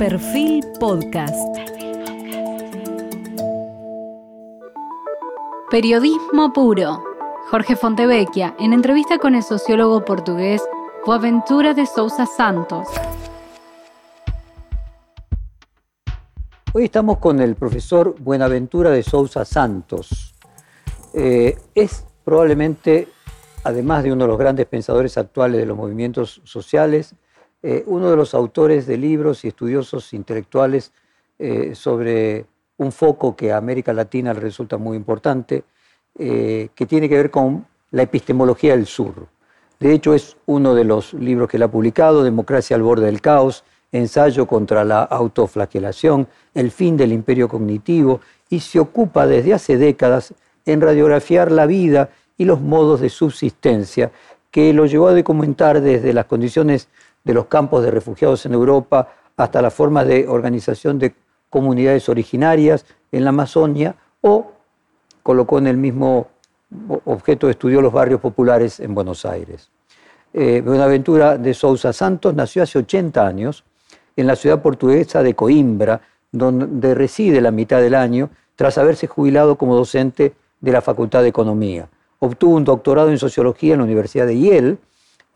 Perfil Podcast. Periodismo puro. Jorge Fontevecchia, en entrevista con el sociólogo portugués Boaventura de Sousa Santos. Hoy estamos con el profesor Buenaventura de Sousa Santos. Eh, es probablemente, además de uno de los grandes pensadores actuales de los movimientos sociales, eh, uno de los autores de libros y estudiosos intelectuales eh, sobre un foco que a América Latina le resulta muy importante, que tiene que ver con la epistemología del sur. De hecho, es uno de los libros que él ha publicado, Democracia al borde del caos, ensayo contra la autoflagelación, el fin del imperio cognitivo, y se ocupa desde hace décadas en radiografiar la vida y los modos de subsistencia que lo llevó a documentar desde las condiciones de los campos de refugiados en Europa hasta las formas de organización de comunidades originarias en la Amazonia o colocó en el mismo objeto de estudio los barrios populares en Buenos Aires. Eh, Buenaventura de Sousa Santos nació hace 80 años en la ciudad portuguesa de Coimbra, donde reside la mitad del año, tras haberse jubilado como docente de la Facultad de Economía. Obtuvo un doctorado en Sociología en la Universidad de Yale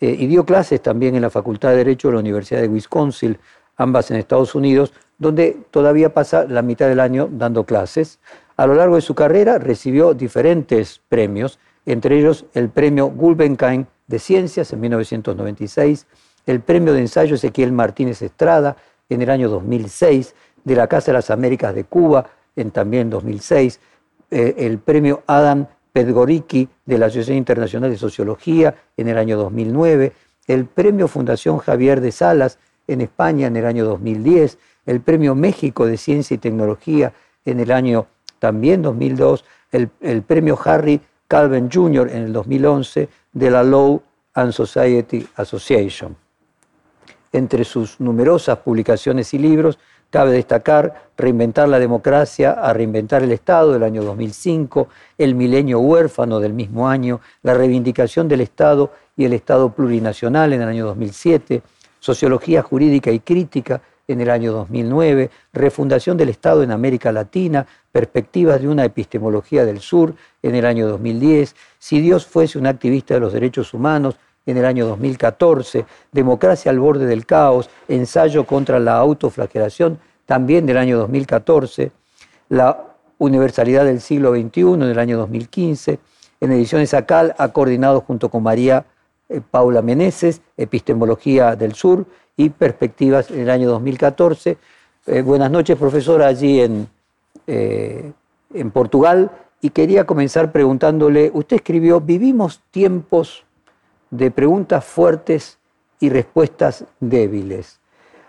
eh, y dio clases también en la Facultad de Derecho de la Universidad de Wisconsin, ambas en Estados Unidos, donde todavía pasa la mitad del año dando clases. A lo largo de su carrera recibió diferentes premios, entre ellos el premio Gulbenkian de Ciencias en 1996, el premio de ensayo Ezequiel Martínez Estrada en el año 2006, de la Casa de las Américas de Cuba en también 2006, eh, el premio Adam Pedgoricki de la Asociación Internacional de Sociología en el año 2009, el premio Fundación Javier de Salas en España en el año 2010, el premio México de Ciencia y Tecnología en el año también 2002, el, el premio Harry Calvin Jr. en el 2011 de la Law and Society Association. Entre sus numerosas publicaciones y libros, cabe destacar Reinventar la democracia a reinventar el Estado del año 2005, El milenio huérfano del mismo año, La reivindicación del Estado y el Estado plurinacional en el año 2007, Sociología jurídica y crítica en el año 2009, Refundación del Estado en América Latina, Perspectivas de una epistemología del sur en el año 2010, Si Dios fuese un activista de los derechos humanos en el año 2014, Democracia al borde del caos, Ensayo contra la autoflagelación, también del año 2014, La universalidad del siglo XXI en el año 2015, en ediciones ACAL ha coordinado junto con María eh, Paula Meneses, Epistemología del Sur y Perspectivas en el año 2014. Eh, buenas noches, profesora, allí en, eh, en Portugal. Y quería comenzar preguntándole, usted escribió, vivimos tiempos de preguntas fuertes y respuestas débiles.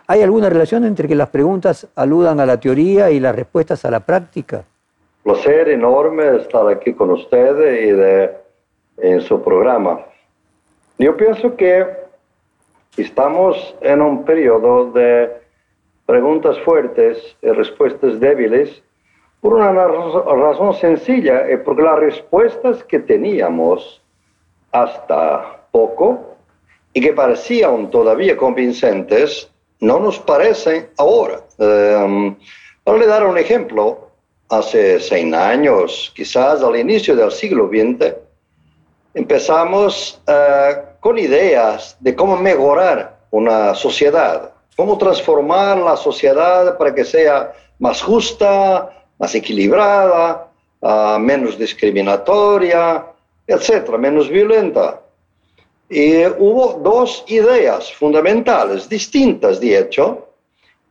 ¿Hay alguna relación entre que las preguntas aludan a la teoría y las respuestas a la práctica? Placer enorme estar aquí con usted y de, en su programa. Yo pienso que estamos en un periodo de preguntas fuertes y respuestas débiles por una razón sencilla, y porque las respuestas que teníamos hasta poco y que parecían todavía convincentes, no nos parecen ahora. Um, para le dar un ejemplo, hace 100 años, quizás al inicio del siglo XX, empezamos uh, con ideas de cómo mejorar una sociedad, cómo transformar la sociedad para que sea más justa, más equilibrada, uh, menos discriminatoria, etcétera, menos violenta. Y hubo dos ideas fundamentales, distintas de hecho,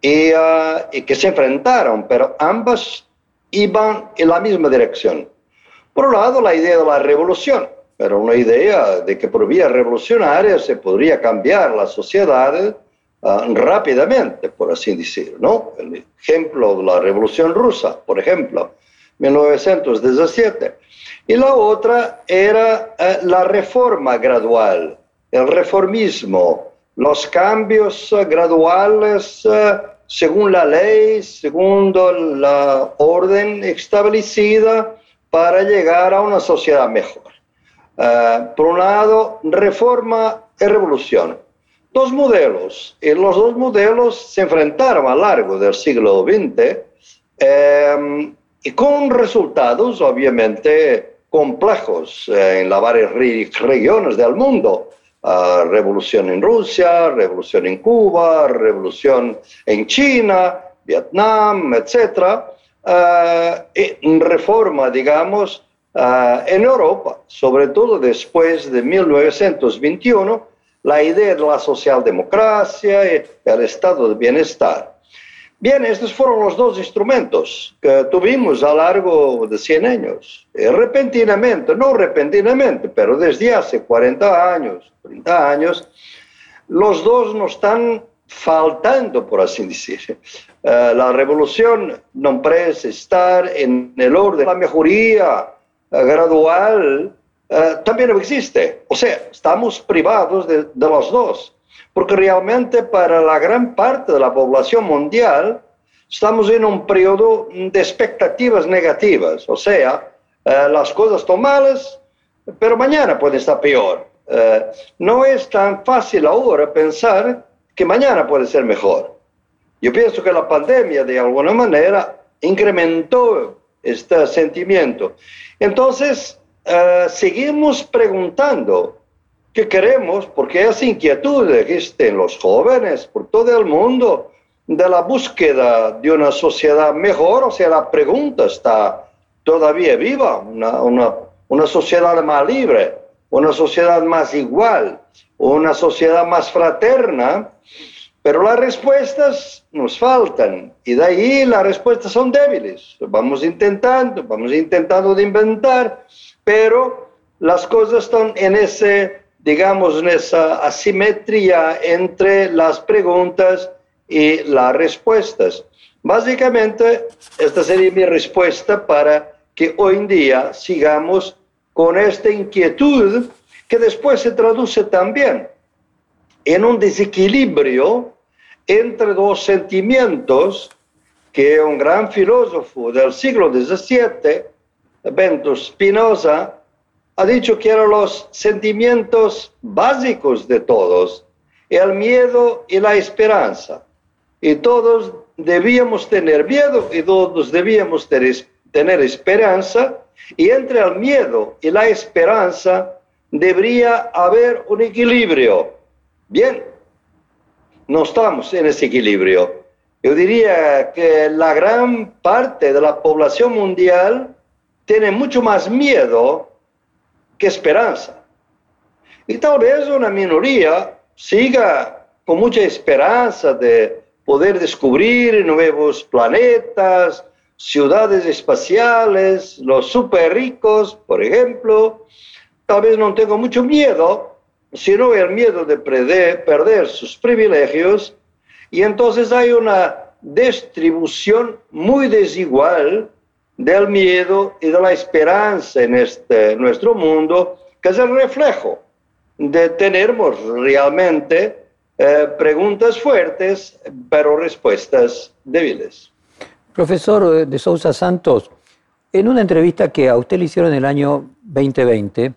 y, que se enfrentaron, pero ambas iban en la misma dirección. Por un lado, la idea de la revolución, pero una idea de que por vía revolucionaria se podría cambiar la sociedad ah, rápidamente, por así decir. ¿no? El ejemplo de la revolución rusa, por ejemplo, 1917 y la otra era eh, la reforma gradual, el reformismo, los cambios eh, graduales eh, según la ley, según la orden establecida para llegar a una sociedad mejor. por un lado, reforma y revolución. dos modelos, y los dos modelos se enfrentaron a lo largo del siglo XX y con resultados obviamente complejos eh, en las varias regiones del mundo. Ah, revolución en Rusia, revolución en Cuba, revolución en China, Vietnam, etc. Uh, y reforma, digamos, uh, en Europa, sobre todo después de 1921, la idea de la socialdemocracia y el estado de bienestar. Bien, estos fueron los dos instrumentos que tuvimos a lo largo de 100 años. Y repentinamente, no repentinamente, pero desde hace 40 años, 30 años, los dos nos están faltando, por así decir. Eh, la revolución no parece estar en el orden. La mejoría eh, gradual eh, también existe. O sea, estamos privados de, los dos, porque realmente para la gran parte de la población mundial estamos en un periodo de expectativas negativas. O sea, las cosas están malas, pero mañana puede estar peor. no es tan fácil ahora pensar que mañana puede ser mejor. Yo pienso que la pandemia de alguna manera incrementó este sentimiento. Entonces, uh, seguimos preguntando qué queremos, porque esa inquietud existe en los jóvenes, por todo el mundo, de la búsqueda de una sociedad mejor, o sea, la pregunta está todavía viva, una, una, una sociedad más libre, una sociedad más igual, una sociedad más fraterna, pero las respuestas nos faltan y de ahí las respuestas son débiles. Vamos intentando, vamos intentando de inventar, pero las cosas están en ese, digamos, en esa asimetría entre las preguntas y las respuestas. Básicamente, esta sería mi respuesta para que hoy en día sigamos con esta inquietud que después se traduce también en un desequilibrio entre dos sentimientos que un gran filósofo del siglo XVII, Bento Spinoza, ha dicho que eran los sentimientos básicos de todos, el miedo y la esperanza. Y todos debíamos tener miedo y todos debíamos tener esperanza, y entre el miedo y la esperanza debería haber un equilibrio. Bien, no estamos en ese equilibrio. Yo diría que la gran parte de la población mundial tiene mucho más miedo que esperanza. Y tal vez una minoría siga con mucha esperanza de poder descubrir nuevos planetas, ciudades espaciales, los super ricos, por ejemplo, tal vez no tengo mucho miedo, sino el miedo de perder, perder sus privilegios, y entonces hay una distribución muy desigual del miedo y de la esperanza en este nuestro mundo, que es el reflejo de tener realmente eh, preguntas fuertes, pero respuestas débiles. Profesor de Sousa Santos, en una entrevista que a usted le hicieron en el año 2020,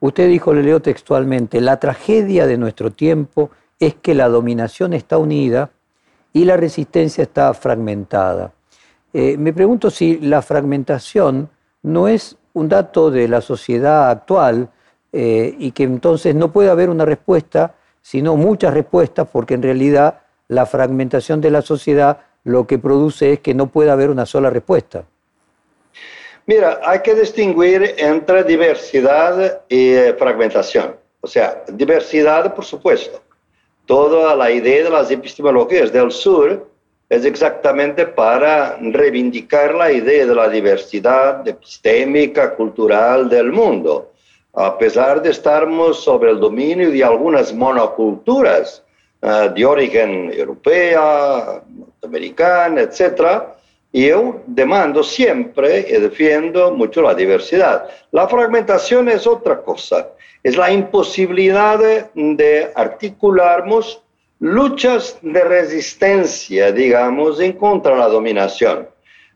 Usted dijo, le leo textualmente, la tragedia de nuestro tiempo es que la dominación está unida y la resistencia está fragmentada. Eh, me pregunto si la fragmentación no es un dato de la sociedad actual eh, y que entonces no puede haber una respuesta, sino muchas respuestas, porque en realidad la fragmentación de la sociedad lo que produce es que no puede haber una sola respuesta. Mira, hay que distinguir entre diversidad y fragmentación. O sea, diversidad, por supuesto. Toda la idea de las epistemologías del sur es exactamente para reivindicar la idea de la diversidad epistémica, cultural del mundo. A pesar de estarmos sobre el dominio de algunas monoculturas uh, de origen europea, norteamericana, y yo demando siempre y defiendo mucho la diversidad. La fragmentación es otra cosa, es la imposibilidad de, articularnos luchas de resistencia, digamos, en contra de la dominación.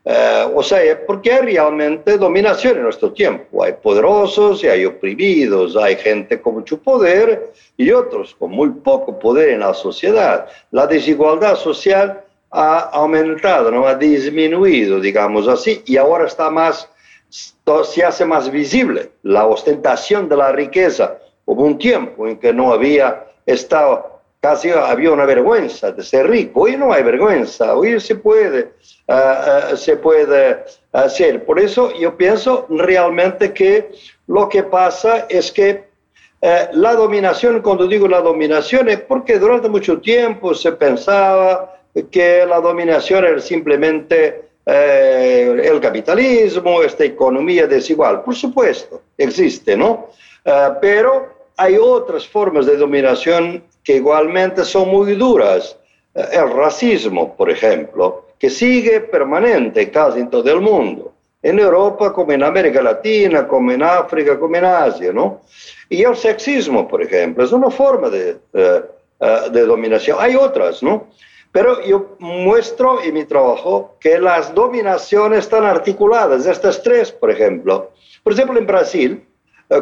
Eh, o sea, porque hay realmente dominación en nuestro tiempo. Hay poderosos y hay oprimidos, hay gente con mucho poder y otros con muy poco poder en la sociedad. La desigualdad social ha aumentado, no ha disminuido, digamos así, y ahora está más, se hace más visible la ostentación de la riqueza. Hubo un tiempo en que no había estado casi había una vergüenza de ser rico. Hoy no hay vergüenza, hoy se puede, ah, ah, se puede hacer. Por eso yo pienso realmente que lo que pasa es que eh, la dominación, cuando digo la dominación, es porque durante mucho tiempo se pensaba que la dominación era simplemente eh, el capitalismo, esta economía desigual. Por supuesto, existe, ¿no? Eh, pero hay otras formas de dominación que igualmente son muy duras. Eh, el racismo, por ejemplo, que sigue permanente casi en todo el mundo, en Europa como en América Latina, como en África, como en Asia, ¿no? Y el sexismo, por ejemplo, es una forma de, eh, eh, de dominación. Hay otras, ¿no? Pero yo muestro en mi trabajo que las dominaciones están articuladas, estas tres, por ejemplo. Por ejemplo, en Brasil,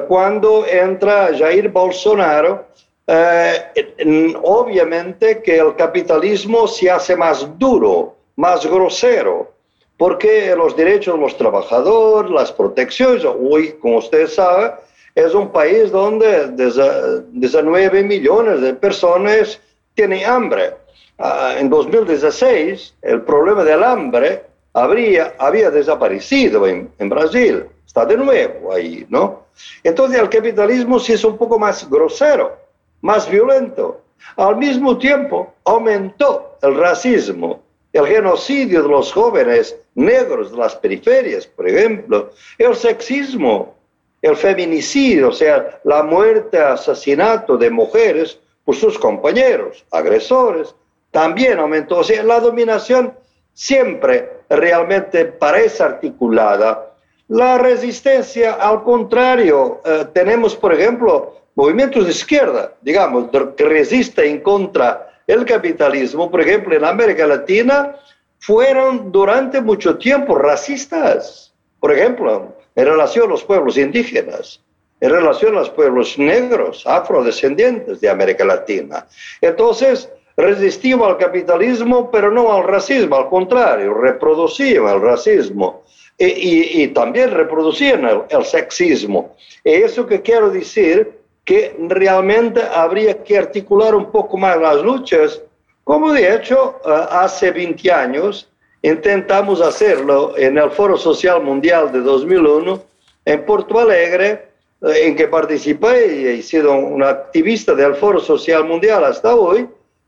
cuando entra Jair Bolsonaro, eh, obviamente que el capitalismo se hace más duro, más grosero, porque los derechos de los trabajadores, las protecciones, hoy, como usted sabe, es un país donde desde, 9 millones de personas tienen hambre. Ah, en 2016, el problema del hambre habría, había desaparecido en, en Brasil. Está de nuevo ahí, ¿no? Entonces el capitalismo sí es un poco más grosero más violento. Al mismo tiempo, aumentó el racismo, el genocidio de los jóvenes negros de las periferias, por ejemplo, el sexismo, el feminicidio, o sea, la muerte, asesinato de mujeres por sus compañeros, agresores, también aumentó. O sea, la dominación siempre realmente parece articulada. La resistencia, al contrario, eh, tenemos, por ejemplo, movimientos de izquierda, digamos, que resisten contra el capitalismo, por ejemplo, en América Latina, fueron durante mucho tiempo racistas. Por ejemplo, en relación a los pueblos indígenas, en relación a los pueblos negros, afrodescendientes de América Latina. Entonces, resistían al capitalismo, pero no al racismo, al contrario, reproducían el racismo y, también reproducían el, el sexismo. Y eso que quiero decir que realmente habría que articular un poco más las luchas, como de hecho eh, hace 20 años intentamos hacerlo en el Foro Social Mundial de 2001 en Porto Alegre, eh, en que participé y he sido un activista del Foro Social Mundial hasta hoy,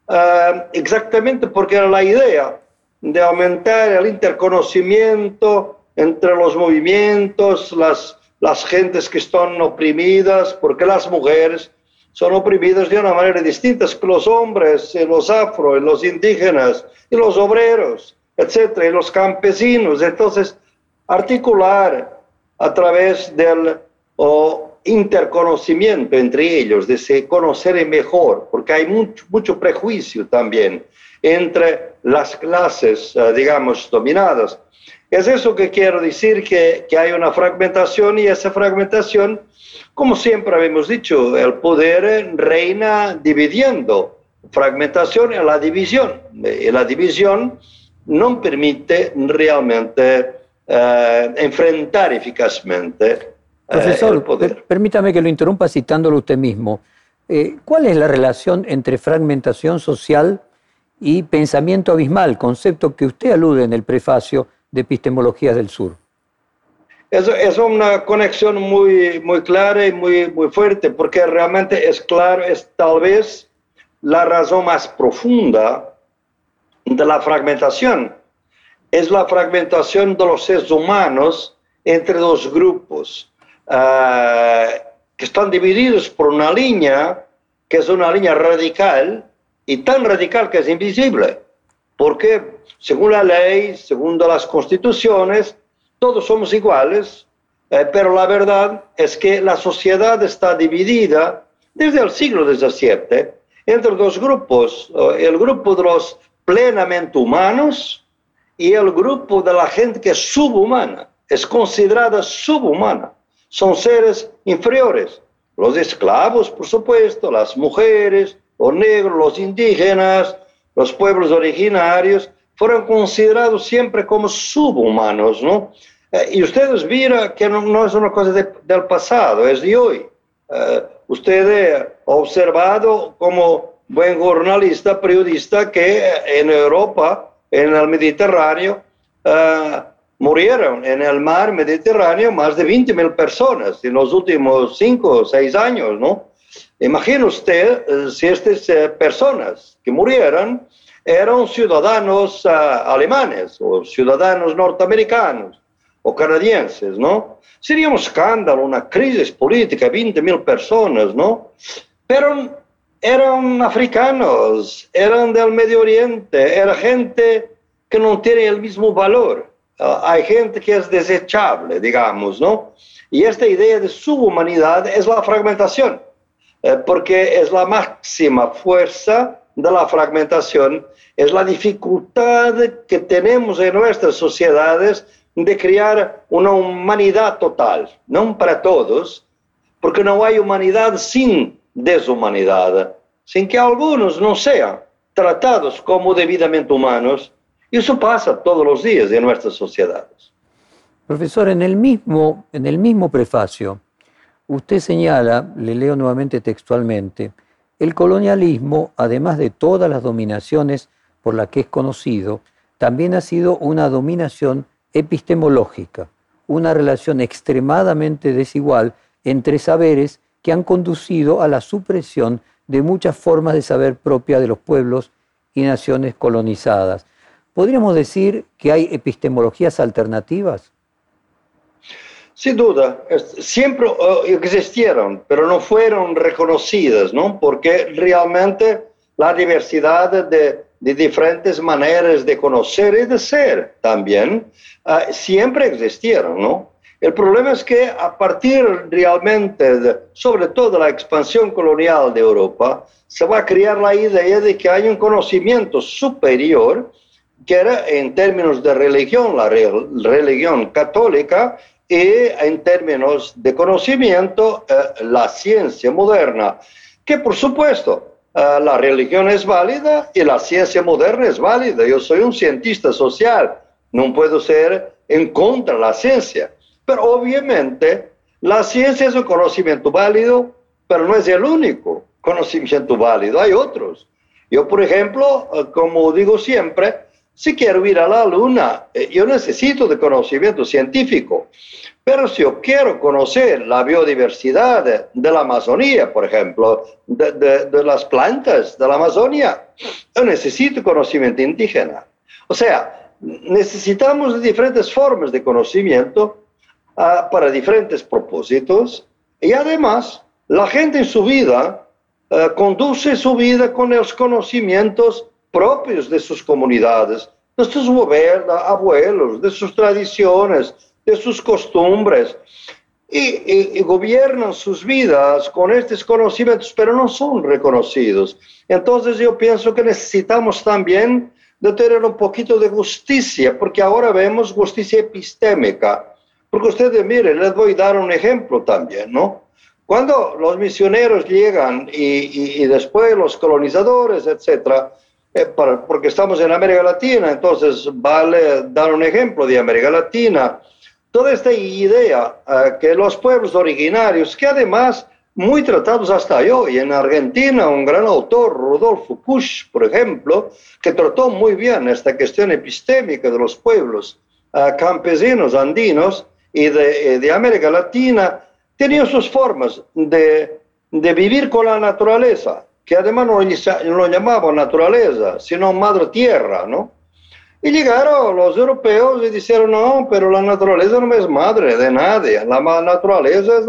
eh, exactamente porque era la idea de aumentar el interconocimiento entre los movimientos, las las gentes que están oprimidas, porque las mujeres son oprimidas de una manera distinta que los hombres, los afro, los indígenas, y los obreros, etcétera, y los campesinos. Entonces, articular a través del interconocimiento entre ellos, de se conocer mejor, porque hay mucho, mucho prejuicio también entre las clases, eh, digamos, dominadas es eso que quiero decir, que, que hay una fragmentación y esa fragmentación, como siempre habíamos dicho, el poder reina dividiendo. Fragmentación es la división. Y la división no permite realmente eh, enfrentar eficazmente eh, Profesor, el poder. permítame que lo interrumpa citándolo usted mismo. Eh, ¿Cuál es la relación entre fragmentación social y pensamiento abismal, concepto que usted alude en el prefacio de epistemologías del sur. Es, es una conexión muy, muy clara y muy, muy fuerte, porque realmente es claro, es tal vez la razón más profunda de la fragmentación. Es la fragmentación de los seres humanos entre dos grupos uh, que están divididos por una línea que es una línea radical y tan radical que es invisible. Porque según la ley, según las constituciones, todos somos iguales, eh, pero la verdad es que la sociedad está dividida desde el siglo XVII entre dos grupos, el grupo de los plenamente humanos y el grupo de la gente que es subhumana, es considerada subhumana. Son seres inferiores. Los esclavos, por supuesto, las mujeres, los negros, los indígenas, los pueblos originarios, fueron considerados siempre como subhumanos, ¿no? Eh, y ustedes vieron que no, es una cosa del pasado, es de hoy. Uh, usted ha observado como buen jornalista, periodista, que en Europa, en el Mediterráneo, uh, murieron en el mar Mediterráneo más de 20 mil personas en los últimos 5 o 6 años, ¿no? Imagine usted si estas personas que murieron eran ciudadanos alemanes o ciudadanos norteamericanos o canadienses, ¿no? Sería un escándalo, una crisis política, 20 mil personas, ¿no? Pero eran africanos, eran del Medio Oriente, era gente que no tiene el mismo valor. Uh, hay gente que es desechable, digamos, ¿no? Y esta idea de subhumanidad es la fragmentación, eh, porque es la máxima fuerza de la fragmentación, es la dificultad que tenemos en nuestras sociedades de crear una humanidad total, no para todos, porque no hay humanidad sin deshumanidad, sin que algunos no sean tratados como debidamente humanos. Y eso pasa todos los días en nuestras sociedades. Profesor, en el mismo, en el mismo prefacio, usted señala, le leo nuevamente textualmente, el colonialismo, además de todas las dominaciones por las que es conocido, también ha sido una dominación epistemológica, una relación extremadamente desigual entre saberes que han conducido a la supresión de muchas formas de saber propia de los pueblos y naciones colonizadas. ¿Podríamos decir que hay epistemologías alternativas? Sin duda, siempre oh, existieron, pero no fueron reconocidas, ¿no? Porque realmente la diversidad de, diferentes maneras de conocer y de ser también uh, siempre existieron, ¿no? El problema es que a partir realmente, sobre todo la expansión colonial de Europa, se va a crear la idea de que hay un conocimiento superior, que era en términos de religión, la religión católica, y en términos de conocimiento, eh, la ciencia moderna, que por supuesto uh, la religión es válida y la ciencia moderna es válida. Yo soy un cientista social, no puedo ser en contra de la ciencia. Pero obviamente la ciencia es un conocimiento válido, pero no es el único conocimiento válido, hay otros. Yo, por ejemplo, eh, como digo siempre, si quiero ir a la luna, eh, yo necesito de conocimiento científico, pero si yo quiero conocer la biodiversidad de, la Amazonía, por ejemplo, de, de, las plantas de la Amazonia, yo necesito conocimiento indígena. O sea, necesitamos diferentes formas de conocimiento uh, para diferentes propósitos y además la gente en su vida uh, conduce su vida con los conocimientos propios de sus comunidades, de sus abuelos, de sus tradiciones, de sus costumbres. Y, y, gobiernan sus vidas con estos conocimientos, pero no son reconocidos. Entonces yo pienso que necesitamos también de tener un poquito de justicia, porque ahora vemos justicia epistémica. Porque ustedes, miren, les voy a dar un ejemplo también, ¿no? Cuando los misioneros llegan y, y, después los colonizadores, etcétera, eh, porque estamos en América Latina, entonces vale dar un ejemplo de América Latina. Toda esta idea uh, que los pueblos originarios, que además muy tratados hasta hoy, en Argentina, un gran autor, Rodolfo Kusch, por ejemplo, que trató muy bien esta cuestión epistémica de los pueblos uh, campesinos andinos y de, eh, de, América Latina, tenía sus formas de, de, vivir con la naturaleza, que además no lo llamaban naturaleza, sino madre tierra, ¿no? Y llegaron los europeos y dijeron, no, pero la naturaleza no es madre de nadie. La naturaleza es,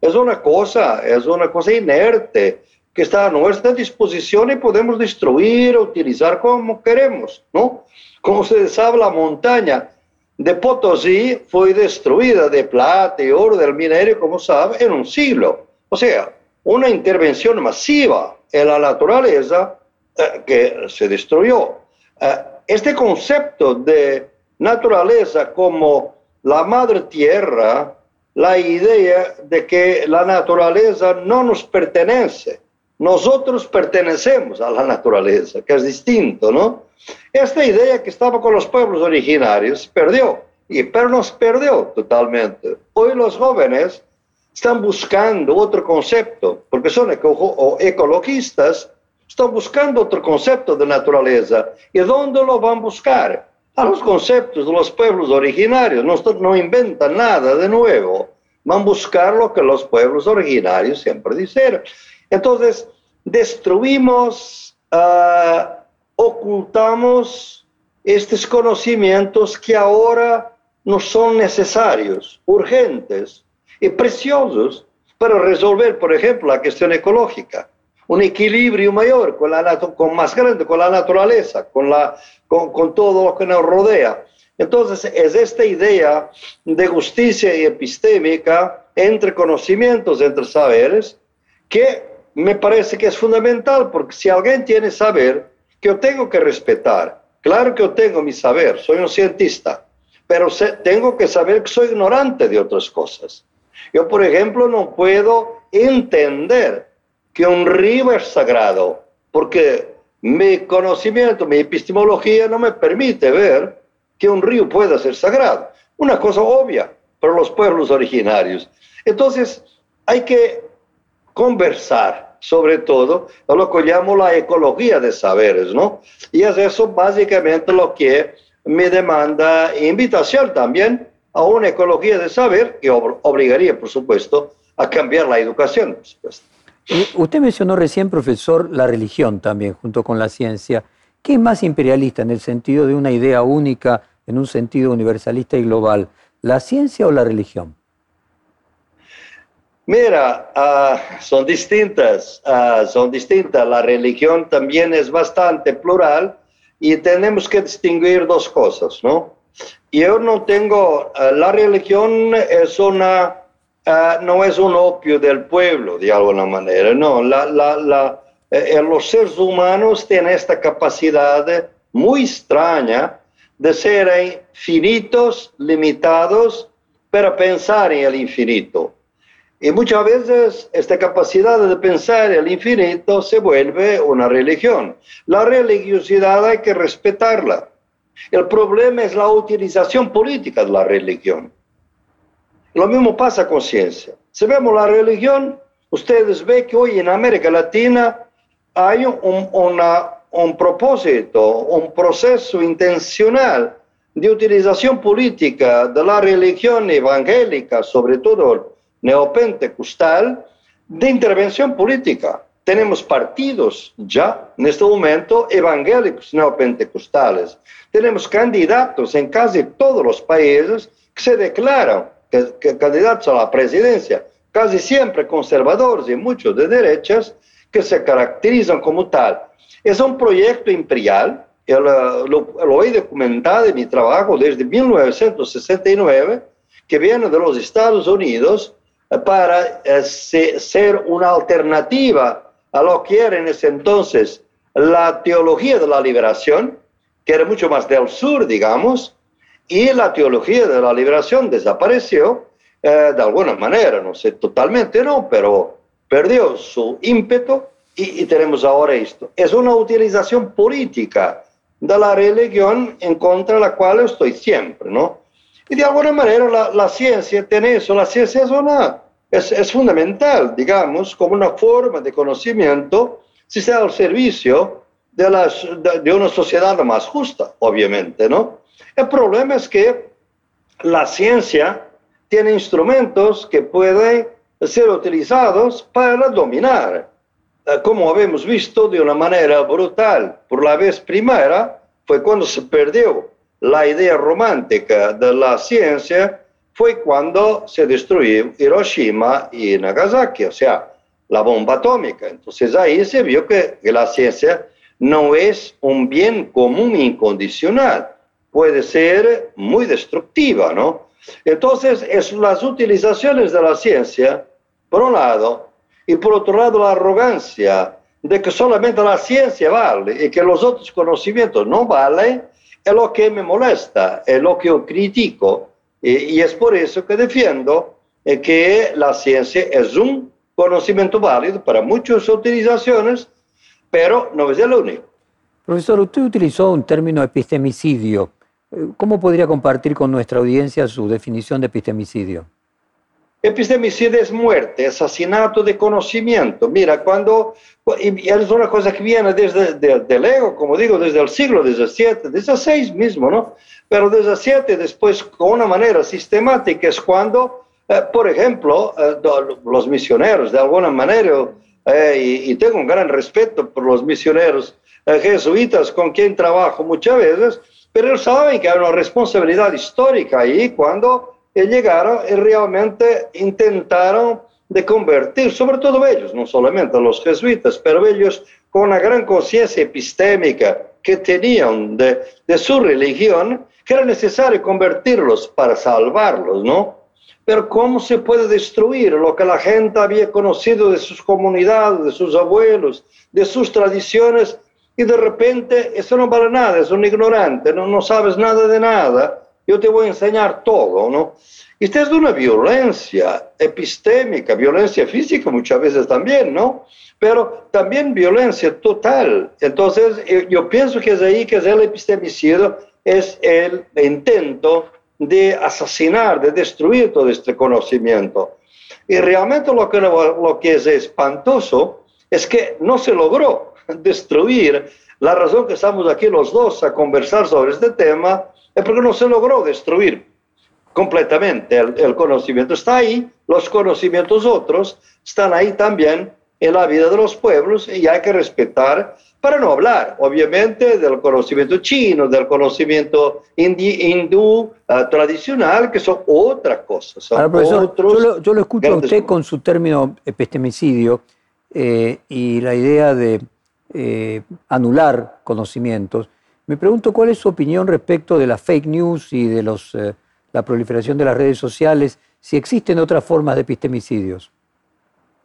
es una cosa, es una cosa inerte que está a nuestra disposición y podemos destruir utilizar como queremos, ¿no? Como ustedes saben, la montaña de Potosí fue destruida de plata y oro del minerio, como saben, en un siglo. O sea, una intervención masiva en la naturaleza eh, que se destruyó. Eh, este concepto de naturaleza como la madre tierra, la idea de que la naturaleza no nos pertenece, nosotros pertenecemos a la naturaleza, que es distinto, ¿no? Esta idea que estaba con los pueblos originarios perdió, y, pero nos perdió totalmente. Hoy los jóvenes están buscando otro concepto, porque son ecologistas, están buscando otro concepto de naturaleza. ¿Y dónde lo a buscar? A los conceptos de los pueblos originarios. No, no inventan nada de. Van a buscar lo que los pueblos originarios siempre dijeron. Entonces, destruimos, uh, ocultamos estos conocimientos que ahora no son necesarios, urgentes y preciosos para resolver, por ejemplo, la cuestión ecológica. Un equilibrio mayor, con, la, con más grande, con la naturaleza, con, la, con, con todo lo que nos rodea. Entonces, es esta idea de justicia y epistémica entre conocimientos, entre saberes, que me parece que es fundamental, porque si alguien tiene saber, que yo tengo que respetar. Claro que yo tengo mi saber, soy un cientista, pero tengo que saber que soy ignorante de otras cosas. Yo, por ejemplo, no puedo entender que un río es sagrado, porque mi conocimiento, mi epistemología no me permite ver que un río pueda ser sagrado. Una cosa obvia para los pueblos originarios. Entonces, hay que conversar sobre todo a lo que llamo la ecología de saberes, ¿no? Y es eso básicamente lo que me demanda invitación también a una ecología de saber que obligaría, por supuesto, a cambiar la educación, por supuesto. usted mencionó recién, profesor, la religión también, junto con la ciencia. ¿Qué es más imperialista en el sentido de una idea única, en un sentido universalista y global? ¿La ciencia o la religión? Mira, uh, son distintas, uh, son distintas. La religión también es bastante plural y tenemos que distinguir dos cosas, ¿no? Yo no tengo, uh, la religión es una, no es un opio del pueblo, de alguna manera, no. La, la, la, eh, los seres humanos tienen esta capacidad muy extraña de ser finitos, limitados, pero pensar en el infinito. Y muchas veces esta capacidad de pensar el infinito se vuelve una religión. La religiosidad hay que respetarla. El problema es la utilización política de la religión. Lo mismo pasa con ciencia. Si vemos la religión, ustedes ven que hoy en América Latina hay un, un propósito, un proceso intencional de utilización política de la religión evangélica, sobre todo neopentecostal de intervención política. Tenemos partidos ya en este momento evangélicos neopentecostales. Tenemos candidatos en casi todos los países que se declaran que, candidatos a la presidencia, casi siempre conservadores y muchos de derechas, que se caracterizan como tal. Es un proyecto imperial, lo, lo, lo he documentado en mi trabajo desde 1969, que viene de los Estados Unidos para eh, ser una alternativa lo que era en ese entonces la teología de la liberación, que era mucho más del sur, digamos, y la teología de la liberación desapareció eh, de alguna manera, no sé, totalmente no, pero perdió su ímpetu y, tenemos ahora esto. Es una utilización política de la religión en contra de la cual estoy siempre, ¿no? Y de alguna manera la, la ciencia tiene eso, la ciencia es, una, es, es, fundamental, digamos, como una forma de conocimiento si está al servicio de, las, de, de, una sociedad más justa, obviamente, ¿no? El problema es que la ciencia tiene instrumentos que pueden ser utilizados para dominar, eh, como habíamos visto de una manera brutal. Por la vez primera fue cuando se perdió la idea romántica de la ciencia fue cuando se destruyó Hiroshima y Nagasaki, o sea, la bomba atómica. Entonces ahí se vio que, que la ciencia no es un bien común incondicional, puede ser muy destructiva, ¿no? Entonces, es las utilizaciones de la ciencia, por un lado, y por otro lado la arrogancia de que solamente la ciencia vale y que los otros conocimientos no valen, es lo que me molesta, es lo que yo critico, y, es por eso que defiendo eh, que la ciencia es un conocimiento válido para muchas utilizaciones, pero no es el único. Profesor, usted utilizó un término epistemicidio. Eh, ¿Cómo podría compartir con nuestra audiencia su definición de epistemicidio? Epistemicidio es muerte, asesinato de conocimiento. Mira, cuando, y es una cosa que viene desde el ego, como digo, desde el siglo XVII, XVI mismo, ¿no? Pero XVII después, con una manera sistemática, es cuando, eh, por ejemplo, eh, los misioneros, de alguna manera, eh, y, y, tengo un gran respeto por los misioneros jesuitas con quien trabajo muchas veces, pero ellos saben que hay una responsabilidad histórica ahí cuando llegaron y realmente intentaron de convertir, sobre todo ellos, no solamente los jesuitas, pero ellos con una gran conciencia epistémica que tenían de, de, su religión, que era necesario convertirlos para salvarlos, ¿no? Pero ¿cómo se puede destruir lo que la gente había conocido de sus comunidades, de sus abuelos, de sus tradiciones? Y de repente eso no vale nada, es un ignorante, no, no sabes nada de nada yo te voy a enseñar todo, ¿no? Esta es una violencia epistémica, violencia física muchas veces también, ¿no? Pero también violencia total. Entonces, eh, yo pienso que es ahí que es el epistemicidio, es el intento de asesinar, de destruir todo este conocimiento. Y realmente lo que, lo que es espantoso es que no se logró destruir. La razón que estamos aquí los dos a conversar sobre este tema es porque no se logró destruir completamente el, conocimiento. Está ahí, los conocimientos otros están ahí también en la vida de los pueblos y hay que respetar, para no hablar, obviamente, del conocimiento chino, del conocimiento hindú eh, tradicional, que son otras cosas. yo, lo, escucho a usted con su término epistemicidio eh, y la idea de eh, anular conocimientos. Me pregunto cuál es su opinión respecto de las fake news y de los, eh, la proliferación de las redes sociales, si existen otras formas de epistemicidios.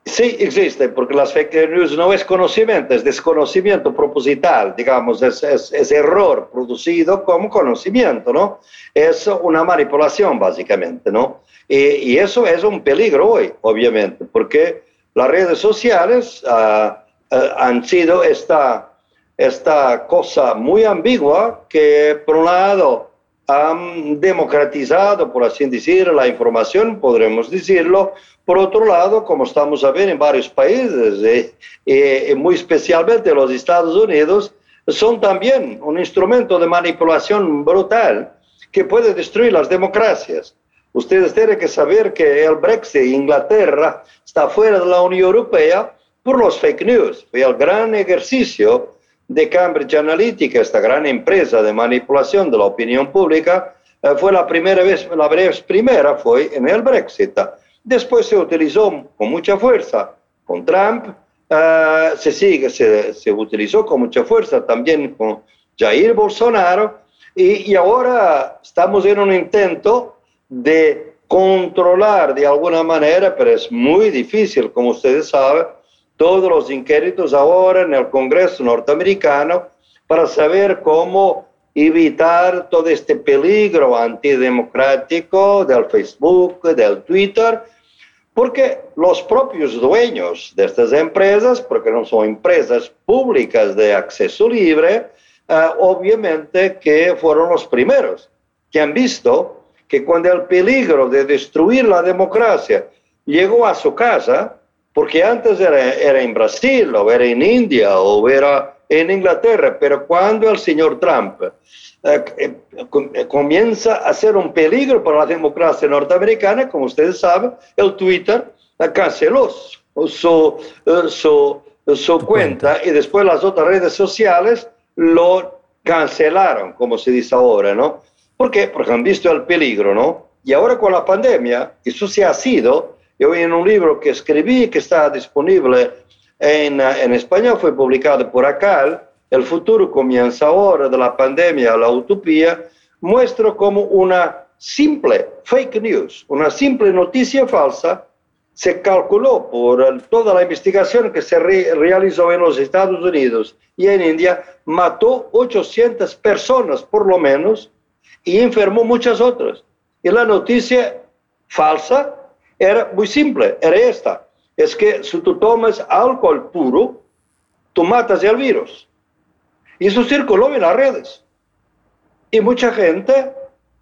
Sí, existen, porque las fake news no es conocimiento, es desconocimiento proposital, digamos, es, es, error producido como conocimiento, ¿no? Es una manipulación, básicamente, ¿no? Y, eso es un peligro hoy, obviamente, porque las redes sociales uh, uh, han sido esta esta cosa muy ambigua que por un lado han democratizado, por así decir, la información, podremos decirlo, por otro lado, como estamos a ver en varios países, eh, eh, muy especialmente los Estados Unidos, son también un instrumento de manipulación brutal que puede destruir las democracias. Ustedes tienen que saber que el Brexit, Inglaterra, está fuera de la Unión Europea por los fake news. Fue el gran ejercicio de Cambridge Analytica, esta gran empresa de manipulación de la opinión pública, eh, fue la primera vez, la vez primera fue en el Brexit. Después se utilizó con mucha fuerza con Trump, eh, se sigue, se, se, utilizó con mucha fuerza también con Jair Bolsonaro y, y ahora estamos en un intento de controlar de alguna manera, pero es muy difícil, como ustedes saben, todos los inquéritos ahora en el Congreso norteamericano para saber cómo evitar todo este peligro antidemocrático del Facebook, del Twitter, porque los propios dueños de estas empresas, porque no son empresas públicas de acceso libre, eh, obviamente que fueron los primeros que han visto que cuando el peligro de destruir la democracia llegó a su casa, porque antes era, era, en Brasil, o era en India, o era en Inglaterra, pero cuando el señor Trump eh, eh, eh, comienza a ser un peligro para la democracia norteamericana, como ustedes saben, el Twitter canceló su, su, su cuenta y después las otras redes sociales lo cancelaron, como se dice ahora, ¿no? ¿Por qué? Porque han visto el peligro, ¿no? Y ahora con la pandemia, eso se ha sido yo en un libro que escribí, que está disponible en, en español, fue publicado por acá, El futuro comienza ahora de la pandemia a la utopía, muestro como una simple fake news, una simple noticia falsa, se calculó por toda la investigación que se realizó en los Estados Unidos y en India, mató 800 personas por lo menos y enfermó muchas otras. Y la noticia falsa era muy simple, era esta. Es que si tú tomas alcohol puro, tú matas el virus. Y eso circuló en las redes. Y mucha gente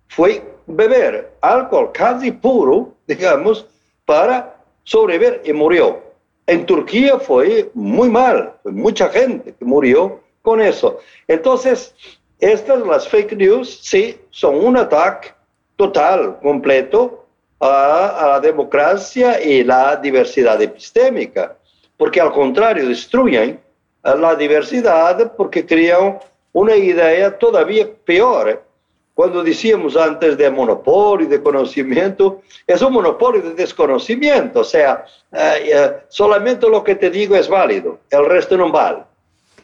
fue beber alcohol casi puro, digamos, para sobrevivir y murió. En Turquía fue muy mal, mucha gente murió con eso. Entonces, estas, las fake news, sí, son un ataque total, completo a, la democracia y la diversidad epistémica, porque al contrario, destruyen la diversidad porque crean una idea todavía peor. Cuando decíamos antes de monopolio de conocimiento, es un monopolio de desconocimiento, o sea, eh, eh, solamente lo que te digo es válido, el resto no vale.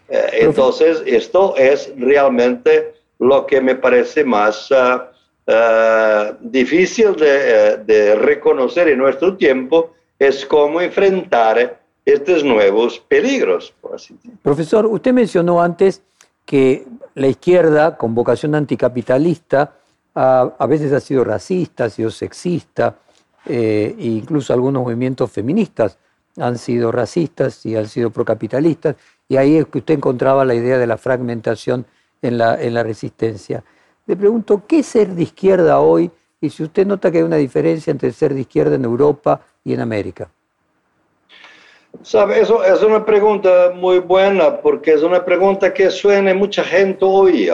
Eh, entonces, esto es realmente lo que me parece más ah, ah, difícil de, de, reconocer en nuestro tiempo, es cómo enfrentar estos nuevos peligros, por así. Profesor, usted mencionó antes que la izquierda, con vocación anticapitalista, a, veces ha sido racista, ha sido sexista, eh, e incluso algunos movimientos feministas han sido racistas y han sido procapitalistas, y ahí es que usted encontraba la idea de la fragmentación en la, en la resistencia. Le pregunto, ¿qué es ser de izquierda hoy? Y si usted nota que hay una diferencia entre ser de izquierda en Europa y en América. Sabe, eso es una pregunta muy buena porque es una pregunta que suena mucha gente hoy.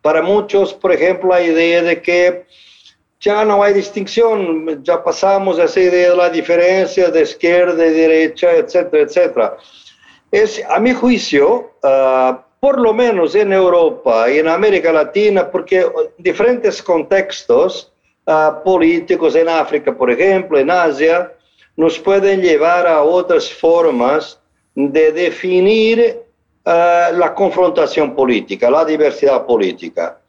para muchos, por ejemplo, la idea de que ya no hay distinción, ya pasamos esa idea de la diferencia de izquierda y derecha, etcétera, etcétera. Es, a mi juicio, ah, por lo menos en Europa y en América Latina, porque diferentes contextos ah, políticos en África, por ejemplo, en Asia, nos pueden llevar a otras formas de definir ah, la confrontación política, la diversidad política.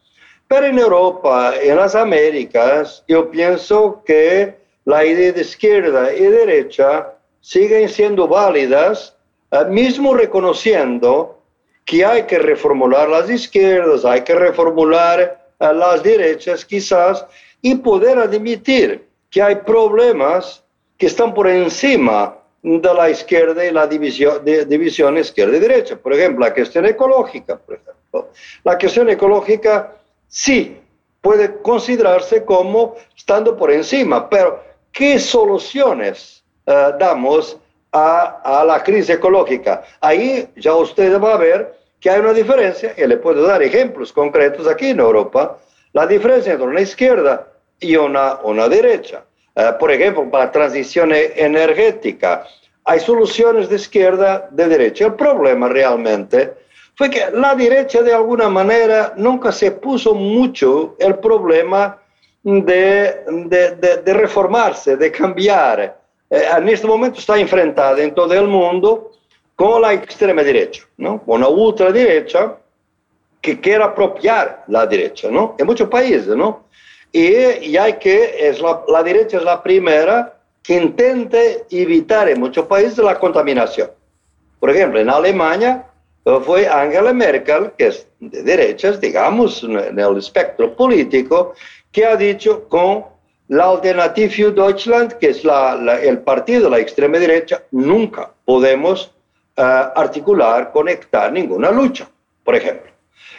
Pero en Europa, en las Américas, yo pienso que la idea de izquierda y derecha siguen siendo válidas, ah, mismo reconociendo que hay que reformular las izquierdas, hay que reformular ah, las derechas quizás, y poder admitir que hay problemas que están por encima de la izquierda y la división, de, división izquierda y derecha. Por ejemplo, la cuestión ecológica, por ejemplo. La cuestión ecológica sí puede considerarse como estando por encima, pero ¿qué soluciones eh, damos a, a, la crisis ecológica? Ahí ya usted va a ver que hay una diferencia, y le puedo dar ejemplos concretos aquí en Europa, la diferencia entre una izquierda y una, una derecha. Eh, por ejemplo, para transición e-, energética. Hay soluciones de izquierda, de derecha. El problema realmente fue que la derecha de alguna manera nunca se puso mucho el problema de, de, de, reformarse, de cambiar. Eh, en este momento está enfrentada en todo el mundo con la extrema derecha, ¿no? con la ultraderecha que quiere apropiar la derecha, ¿no? En muchos países, ¿no? Y, hay que, es la, la, derecha es la primera que intente evitar en muchos países la contaminación. Por ejemplo, en Alemania eh, fue Angela Merkel, que es de derechas, digamos, en el espectro político, que ha dicho con la Alternative für Deutschland, que es la, el partido la extrema derecha, nunca podemos uh, articular, conectar ninguna lucha, por ejemplo.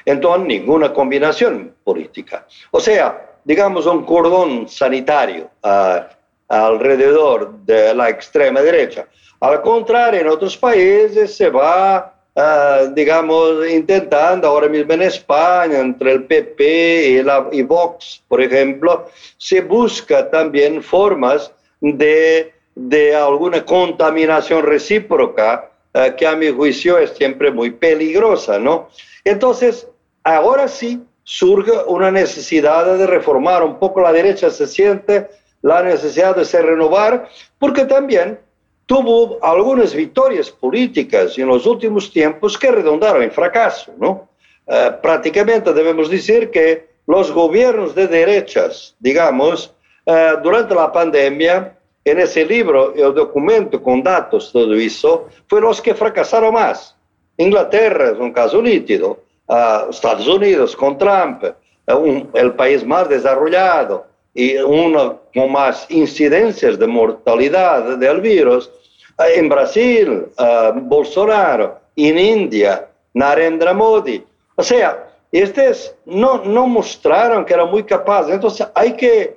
Entonces, ninguna combinación política. O sea, digamos, un cordón sanitario uh, alrededor de la extrema derecha. Al contrario, en otros países se va, uh, digamos, intentando, ahora mismo en España, entre el PP y, la, Vox, por ejemplo, se busca también formas de, de alguna contaminación recíproca uh, que a mi juicio es siempre muy peligrosa, ¿no? Entonces, ahora sí, surge una necesidad de reformar un poco la derecha, se siente la necesidad de se renovar, porque también tuvo algunas victorias políticas en los últimos tiempos que redondaron en fracaso, ¿no? Eh, prácticamente debemos decir que los gobiernos de derechas, digamos, eh, durante la pandemia en ese libro, el documento con datos, todo eso, fue los que fracasaron más. Inglaterra es un caso nítido, uh, Estados Unidos con Trump, un, el país más desarrollado y uno con más incidencias de mortalidad del virus, uh, en Brasil, uh, Bolsonaro, en India, Narendra Modi. O sea, estos no, no mostraron que eran muy capaces, entonces hay que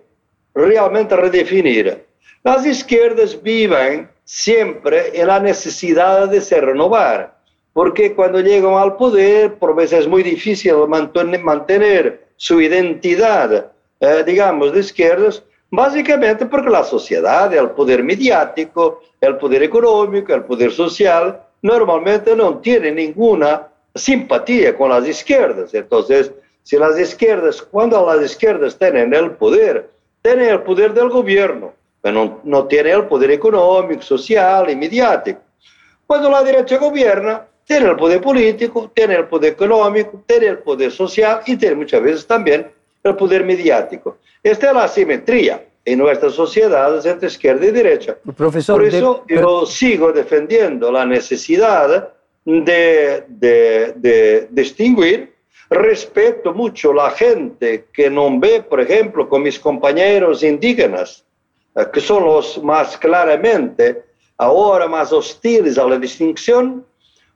realmente redefinir. Las izquierdas viven siempre en la necesidad de se renovar, porque cuando llegan al poder, por veces es muy difícil mantener su identidad, eh, digamos, de izquierdas, básicamente porque la sociedad, el poder mediático, el poder económico, el poder social, normalmente no tiene ninguna simpatía con las izquierdas. Entonces, si las izquierdas, cuando las izquierdas tienen el poder, tienen el poder del gobierno, no, no tiene el poder económico, social y mediático. Cuando la derecha gobierna, tiene el poder político, tiene el poder económico, tiene el poder social y tiene muchas veces también el poder mediático. Esta es la asimetría en nuestras sociedades entre izquierda y derecha. Profesor, Por eso yo sigo defendiendo la necesidad de, de, de distinguir respeto mucho la gente que no ve, por ejemplo, con mis compañeros indígenas, eh, que son los más claramente ahora más hostiles a la distinción,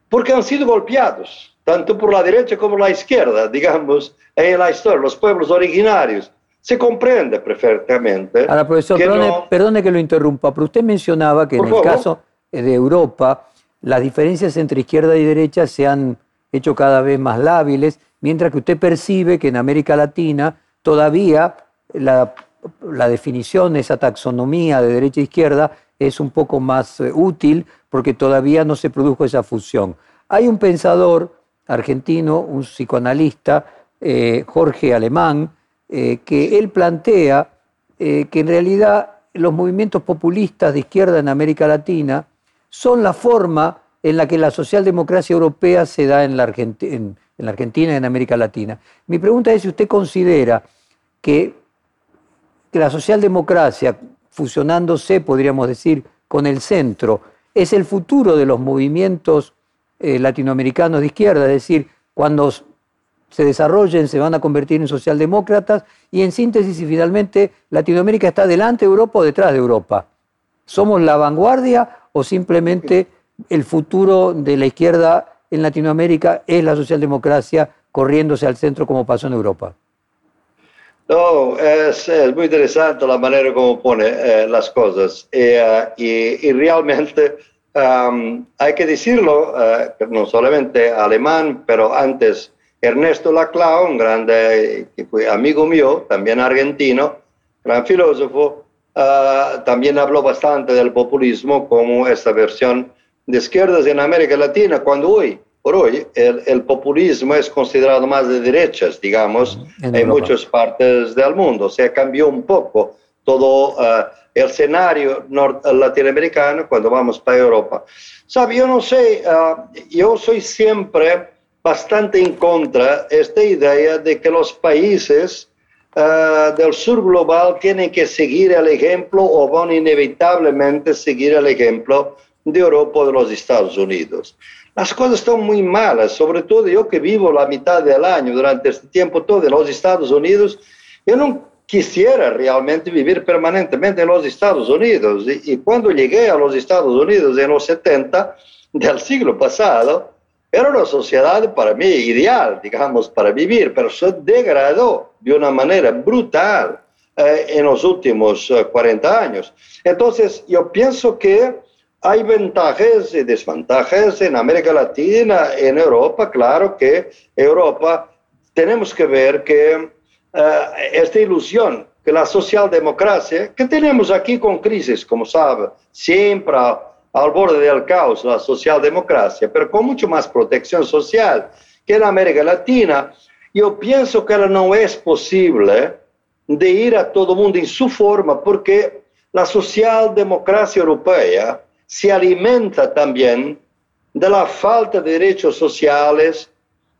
porque han sido golpeados, tanto por la derecha como la izquierda, digamos, en la historia, los pueblos originarios. Se comprende perfectamente. Ahora, profesor, que perdone, no... perdone, que lo interrumpa, pero usted mencionaba que por en favor. el caso de Europa, las diferencias entre izquierda y derecha se han hecho cada vez más lábiles, mientras que usted percibe que en América Latina todavía la la definición, esa taxonomía de derecha e izquierda es un poco más eh, útil porque todavía no se produjo esa fusión. Hay un pensador argentino, un psicoanalista, eh, Jorge Alemán, eh, que él plantea que en realidad los movimientos populistas de izquierda en América Latina son la forma en la que la socialdemocracia europea se da en la, Argentina, en la Argentina y en América Latina. Mi pregunta es si usted considera que que la socialdemocracia, fusionándose, podríamos decir, con el centro, es el futuro de los movimientos eh, latinoamericanos de izquierda, es decir, cuando se desarrollen se van a convertir en socialdemócratas y en síntesis y finalmente Latinoamérica está delante de Europa o detrás de Europa. ¿Somos la vanguardia o simplemente el futuro de la izquierda en Latinoamérica es la socialdemocracia corriéndose al centro como pasó en Europa? No, es, muy interesante la manera como pone eh, las cosas eh, y, realmente um, hay que decirlo, uh, no solamente alemán, pero antes Ernesto Laclau, un grande que fue amigo mío, también argentino, gran filósofo, uh, también habló bastante del populismo como esta versión de izquierdas en América Latina, cuando hoy por hoy el, el, populismo es considerado más de derechas, digamos, en, en muchas partes del mundo. O sea, cambió un poco todo uh, el escenario latinoamericano cuando vamos para Europa. Sabe, yo no sé, uh, yo soy siempre bastante en contra de esta idea de que los países uh, del sur global tienen que seguir el ejemplo o van inevitablemente seguir el ejemplo de Europa o de los Estados Unidos las cosas están muy malas, sobre todo yo que vivo la mitad del año durante este tiempo todo en los Estados Unidos, yo no quisiera realmente vivir permanentemente en los Estados Unidos. Y, y cuando llegué a los Estados Unidos en los 70 del siglo pasado, era una sociedad para mí ideal, digamos, para vivir, pero se degradó de una manera brutal eh, en los últimos eh, 40 años. Entonces, yo pienso que hay ventajas y desventajas en América Latina, en Europa, claro que Europa tenemos que ver que uh, esta ilusión que la socialdemocracia, que tenemos aquí con crisis, como sabe, siempre al, borde del caos, la socialdemocracia, pero con mucho más protección social que en América Latina, yo pienso que no es posible de ir a todo mundo en su forma, porque la socialdemocracia europea se alimenta también de la falta de derechos sociales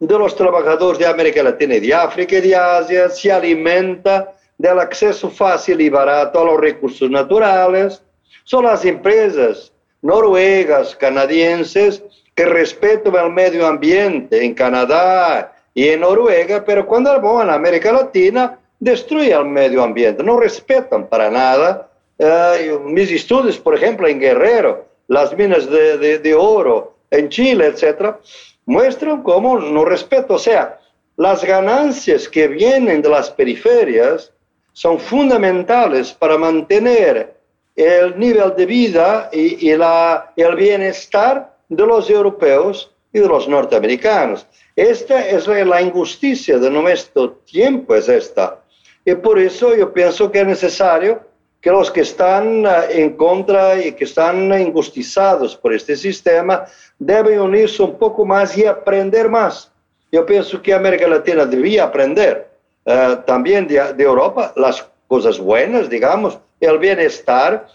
de los trabajadores de América Latina y de África y de Asia, se alimenta del acceso fácil y barato a los recursos naturales, Son las empresas noruegas, canadienses, que respetan el medio ambiente en Canadá y en Noruega, pero cuando van a América Latina, destruyen el medio ambiente, no respetan para nada. Eh, mis estudios, por ejemplo, en Guerrero, las minas de, de, oro en Chile, etcétera, muestran cómo no respeto. O sea, las ganancias que vienen de las periferias son fundamentales para mantener el nivel de vida y, y la, el bienestar de los europeos y de los norteamericanos. Esta es la injusticia de nuestro tiempo, es esta. Y por eso yo pienso que es necesario que los que están eh, en contra y que están injustizados por este sistema deben unirse un poco más y aprender más. Yo pienso que América Latina debía aprender uh, también de, de, Europa las cosas buenas, digamos, el bienestar,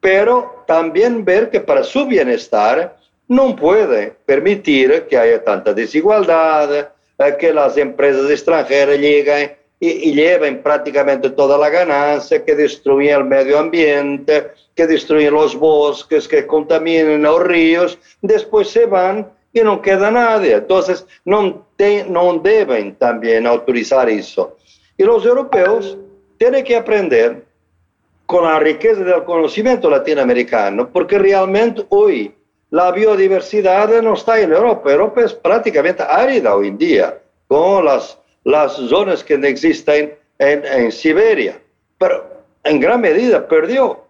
pero también ver que para su bienestar no puede permitir que haya tanta desigualdad, uh, que las empresas extranjeras lleguen y, y, lleven prácticamente toda la ganancia, que destruyen el medio ambiente, que destruyen los bosques, que contaminan los ríos, después se van y no queda nadie. Entonces, no, te, no deben también autorizar eso. Y los europeos tienen que aprender con la riqueza del conocimiento latinoamericano, porque realmente hoy la biodiversidad no está en Europa. Europa es prácticamente árida hoy en día, con las las zonas que existen en, Siberia, pero en gran medida perdió.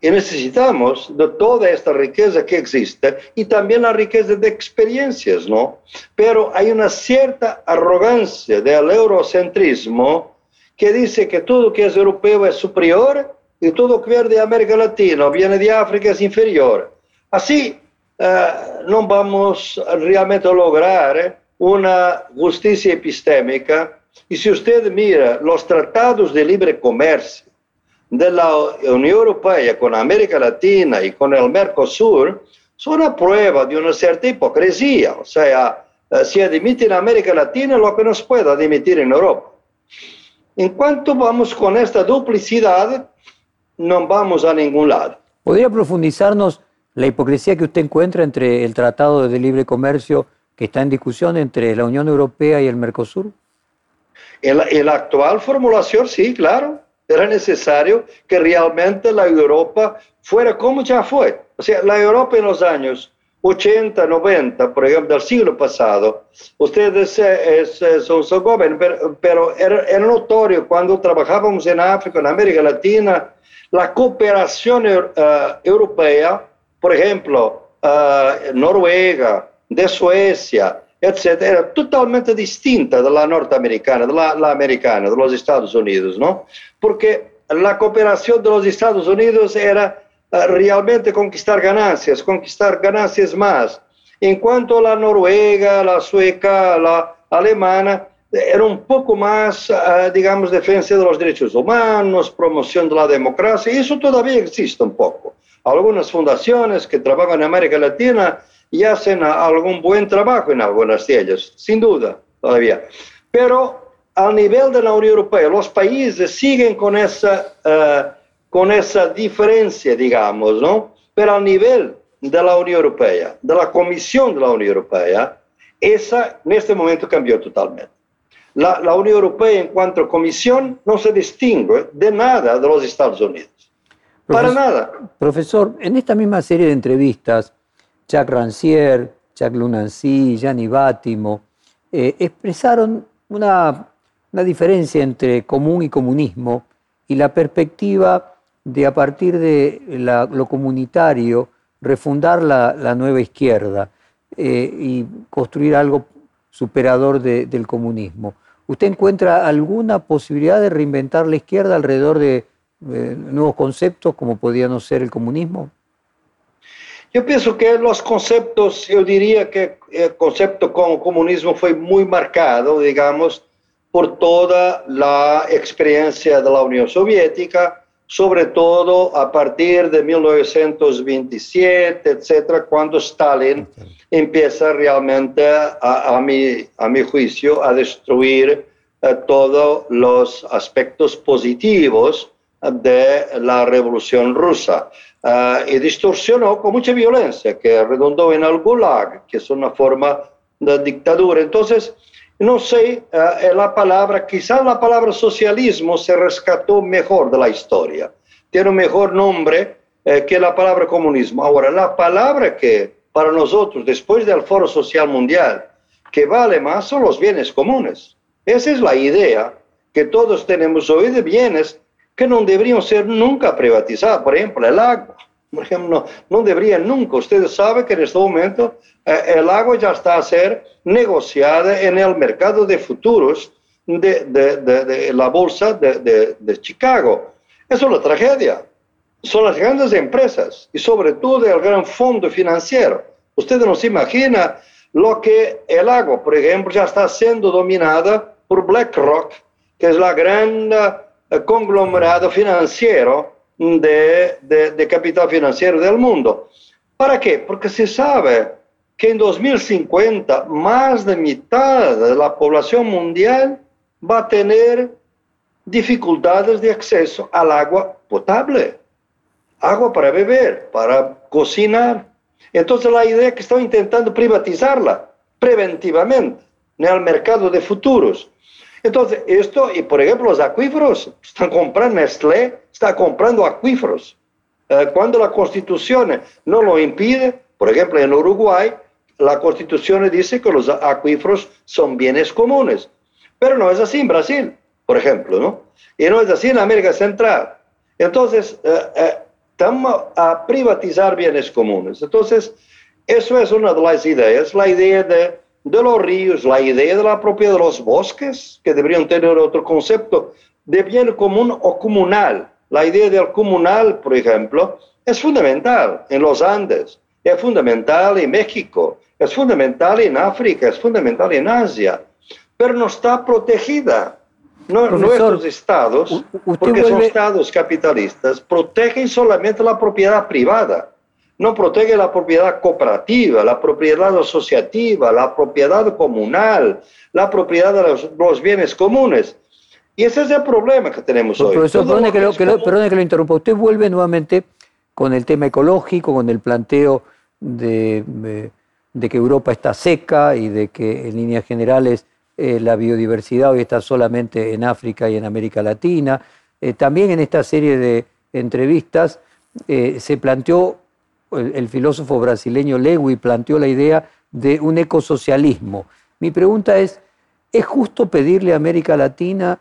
Y necesitamos de toda esta riqueza que existe y también la riqueza de experiencias, ¿no? Pero hay una cierta arrogancia del eurocentrismo que dice que todo que es europeo es superior y todo que viene de América Latina viene de África es inferior. Así uh, no vamos realmente a lograr una justicia epistémica y si usted mira los tratados de libre comercio de la Unión Europea con América Latina y con el Mercosur, son una prueba de una cierta hipocresía. O sea, eh, se admite en América Latina lo que no se puede admitir en Europa. En cuanto vamos con esta duplicidad, no vamos a ningún lado. ¿Podría profundizarnos la hipocresía que usted encuentra entre el Tratado de Libre Comercio que está en discusión entre la Unión Europea y el Mercosur? En la, actual formulación, sí, claro. Era necesario que realmente la Europa fuera como ya fue. O sea, la Europa en los años 80, 90, por ejemplo, del siglo pasado, ustedes es, son, son jóvenes, pero, pero era, era, notorio cuando trabajábamos en África, en América Latina, la cooperación uh, europea, por ejemplo, uh, Noruega, de Suecia, etc., era totalmente distinta de la norteamericana, de la, la, americana, de los Estados Unidos, ¿no? Porque la cooperación de los Estados Unidos era uh, realmente conquistar ganancias, conquistar ganancias más. En cuanto a la noruega, la sueca, la alemana, era un poco más, uh, digamos, defensa de los derechos humanos, promoción de la democracia, y eso todavía existe un poco. Algunas fundaciones que trabajan en América Latina y hacen algún buen trabajo en algunas de ellas, sin duda, todavía. Pero al nivel de la Unión Europea, los países siguen con esa, uh, con esa diferencia, digamos, ¿no? Pero al nivel de la Unión Europea, de la Comisión de la Unión Europea, esa en este momento cambió totalmente. La, la Unión Europea en cuanto a comisión no se distingue de nada de los Estados Unidos. Para nada. Profesor, en esta misma serie de entrevistas, Jacques Rancière, Jacques Lunancy, Gianni Bátimo, eh, expresaron una, una, diferencia entre común y comunismo y la perspectiva de a partir de la, lo comunitario refundar la, la nueva izquierda eh, y construir algo superador de, del comunismo. ¿Usted encuentra alguna posibilidad de reinventar la izquierda alrededor de eh, nuevos conceptos como podía no ser el comunismo? Yo pienso que los conceptos, yo diría que el concepto como comunismo fue muy marcado, digamos, por toda la experiencia de la Unión Soviética, sobre todo a partir de 1927, etcétera, cuando Stalin empieza realmente, a, a, mi, a mi juicio, a destruir uh, todos los aspectos positivos de la revolución rusa y distorsionó con mucha violencia, que redundó en el Gulag, que es una forma de dictadura. Entonces, no sé, la palabra, quizás la palabra socialismo se rescató mejor de la historia, tiene un mejor nombre que la palabra comunismo. Ahora, la palabra que para nosotros, después del Foro Social Mundial, que vale más son los bienes comunes. Esa es la idea que todos tenemos hoy de bienes que no deberían ser nunca privatizados. Por ejemplo, el agua. Por ejemplo, no, no debería nunca. Ustedes saben que en este momento eh, el agua ya está a ser negociada el mercado de futuros de, de, de, la bolsa de, Chicago. Eso es la tragedia. Son las grandes empresas y sobre todo el gran fondo financiero. Ustedes no se imaginan lo que el agua, por ejemplo, ya está siendo dominada por BlackRock, que es la gran conglomerado financiero de, de, capital financiero del mundo. ¿Para qué? Porque se sabe que en 2050 más de mitad de la población mundial va a tener dificultades de acceso al agua potable, agua para beber, para cocinar. Entonces la idea es que están intentando privatizarla preventivamente en el mercado de futuros. Entonces, esto, y por ejemplo, los acuíferos, están comprando, Nestlé está comprando acuíferos. Eh, cuando la constitución no lo impide, por ejemplo, en Uruguay, la constitución dice que los acuíferos son bienes comunes. Pero no es así en Brasil, por ejemplo, ¿no? Y no es así en América Central. Entonces, eh, eh, estamos a privatizar bienes comunes. Entonces, eso es una de las ideas, la idea de de los ríos, la idea de la propiedad de los bosques, que deberían tener otro concepto de bien común o comunal. La idea del comunal, por ejemplo, es fundamental en los Andes, es fundamental en México, es fundamental en África, es fundamental en Asia, pero no está protegida. No, nuestros estados, porque son estados capitalistas, protegen solamente la propiedad privada no protege la propiedad cooperativa, la propiedad asociativa, la propiedad comunal, la propiedad de los, bienes comunes. Y ese es el problema que tenemos hoy. Profesor, perdone que, lo, que, lo, interrumpa. Usted vuelve nuevamente con el tema ecológico, con el planteo de, que Europa está seca y de que en líneas generales eh, la biodiversidad hoy está solamente en África y en América Latina. Eh, también en esta serie de entrevistas eh, se planteó el, filósofo brasileño Lewy planteó la idea de un ecosocialismo. Mi pregunta es, ¿es justo pedirle a América Latina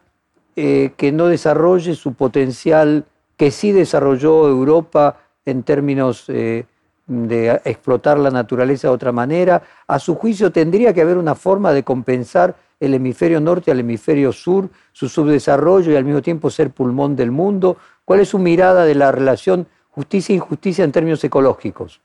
eh, que no desarrolle su potencial que sí desarrolló Europa en términos eh, de explotar la naturaleza de otra manera? A su juicio, ¿tendría que haber una forma de compensar el hemisferio norte al hemisferio sur, su subdesarrollo y al mismo tiempo ser pulmón del mundo? ¿Cuál es su mirada de la relación justicia e injusticia en términos ecológicos?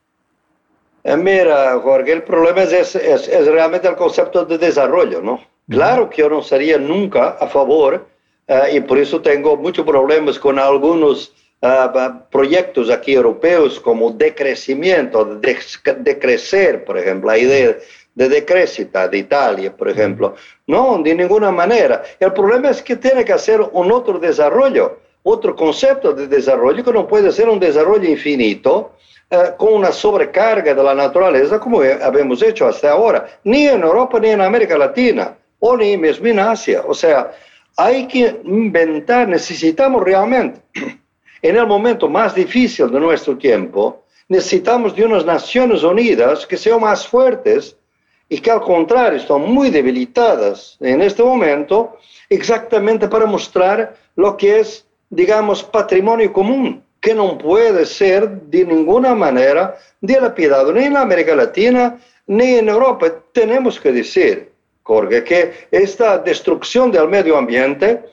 Eh, mira, Jorge, el problema es, es, realmente el concepto de desarrollo, ¿no? Claro que yo no sería nunca a favor, eh, y por eso tengo muchos problemas con algunos eh, proyectos aquí europeos como decrecimiento, de, decrecer, por ejemplo, la idea de decrecita de Italia, por ejemplo. No, de ninguna manera. El problema es que tiene que hacer un otro desarrollo otro concepto de desarrollo que no puede ser un desarrollo infinito eh, con una sobrecarga de la naturaleza como habíamos hecho hasta ahora, ni en Europa ni en América Latina, o ni mismo en Asia. O sea, hay que inventar, necesitamos realmente, en el momento más difícil de nuestro tiempo, necesitamos de unas Naciones Unidas que sean más fuertes y que al contrario están muy debilitadas en este momento, exactamente para mostrar lo que es digamos, patrimonio común, que no puede ser de ninguna manera dilapidado ni en América Latina ni en Europa. Tenemos que decir, Jorge, que esta destrucción del medio ambiente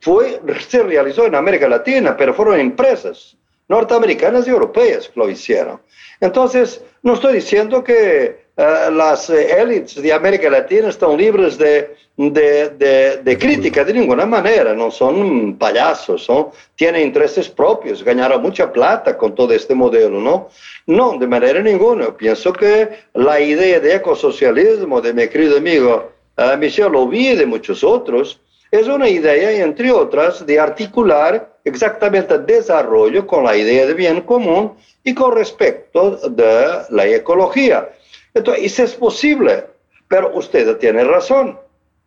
fue, se realizó en América Latina, pero fueron empresas norteamericanas y europeas que lo hicieron. Entonces, no estoy diciendo que eh, las élites de América Latina están libres de, de, de, crítica de ninguna manera, no son payasos, son, tienen intereses propios, ganaron mucha plata con todo este modelo, ¿no? No, de manera ninguna. Pienso que la idea de ecosocialismo de mi querido amigo uh, Michel Lobby y de muchos otros es una idea, entre otras, de articular exactamente desarrollo con la idea de bien común y con respecto de la ecología. Entonces, eso es posible, pero usted tiene razón.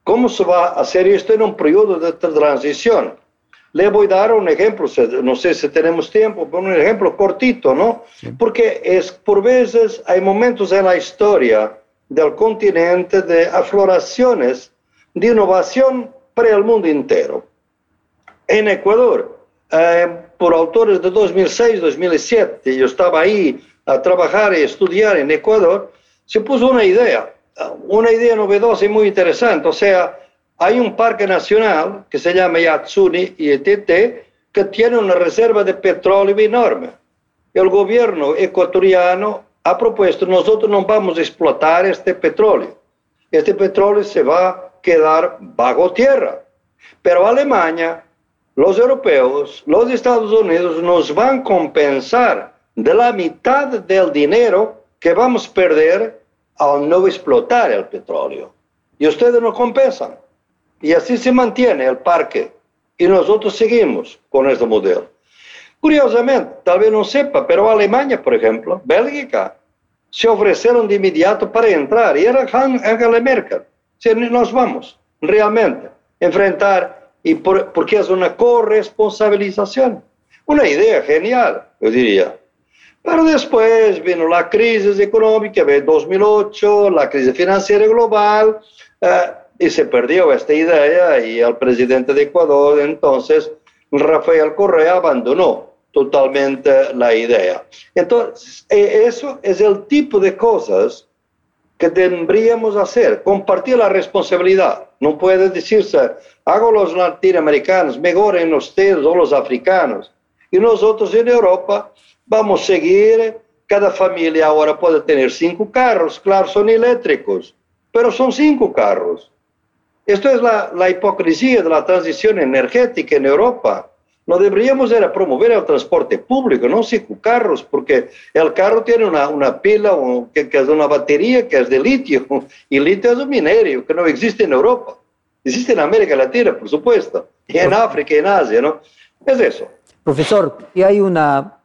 ¿Cómo se va a hacer esto en un periodo de transición? Le voy a dar un ejemplo, no sé si tenemos tiempo, pero un ejemplo cortito, ¿no? Porque es, por veces hay momentos en la historia del continente de afloraciones de innovación para el mundo entero. En Ecuador, eh, por autores de 2006, 2007, yo estaba ahí a trabajar y estudiar en Ecuador, se puso una idea, una idea novedosa y muy interesante. O sea, hay un parque nacional que se llama Yatsuni y ETT que tiene una reserva de petróleo enorme. El gobierno ecuatoriano ha propuesto, nosotros no vamos a explotar este petróleo. Este petróleo se va a quedar bajo tierra. Pero Alemania, los europeos, los Estados Unidos nos van a compensar de la mitad del dinero que vamos a perder al no explotar el petróleo. Y ustedes no compensan. Y así se mantiene el parque. Y nosotros seguimos con este modelo. Curiosamente, tal vez no sepa, pero Alemania, por ejemplo, Bélgica, se ofrecieron de inmediato para entrar. Y era Angela Merkel. Si nos vamos realmente enfrentar, y porque es una corresponsabilización. Una idea genial, yo diría. Pero después vino la crisis económica de 2008, la crisis financiera global, eh, y se perdió esta idea y el presidente de Ecuador, entonces, Rafael Correa, abandonó totalmente la idea. Entonces, eh, eso es el tipo de cosas que deberíamos hacer, compartir la responsabilidad. No puede decirse, hago los latinoamericanos, mejoren ustedes o los africanos. Y nosotros en Europa vamos a seguir, cada familia ahora puede tener cinco carros, claro, son eléctricos, pero son cinco carros. Esto es la, la hipocresía de la transición energética en Europa. No deberíamos era promover el transporte público, no cinco carros, porque el carro tiene una, una pila que, que, es una batería que es de litio, y litio es un minerio que no existe en Europa. Existe en América Latina, por supuesto, y en África y en Asia, ¿no? Es eso. Profesor, y hay una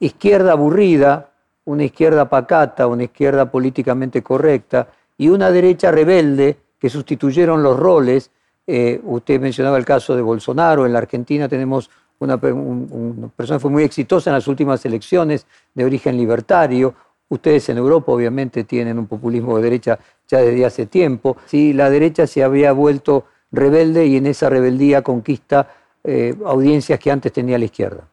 izquierda aburrida, una izquierda pacata, una izquierda políticamente correcta y una derecha rebelde que sustituyeron los roles. Eh, usted mencionaba el caso de Bolsonaro, en la Argentina tenemos una, persona que fue muy exitosa en las últimas elecciones de origen libertario. Ustedes en Europa obviamente tienen un populismo de derecha ya desde hace tiempo. Sí, la derecha se había vuelto rebelde y en esa rebeldía conquista eh, audiencias que antes tenía la izquierda.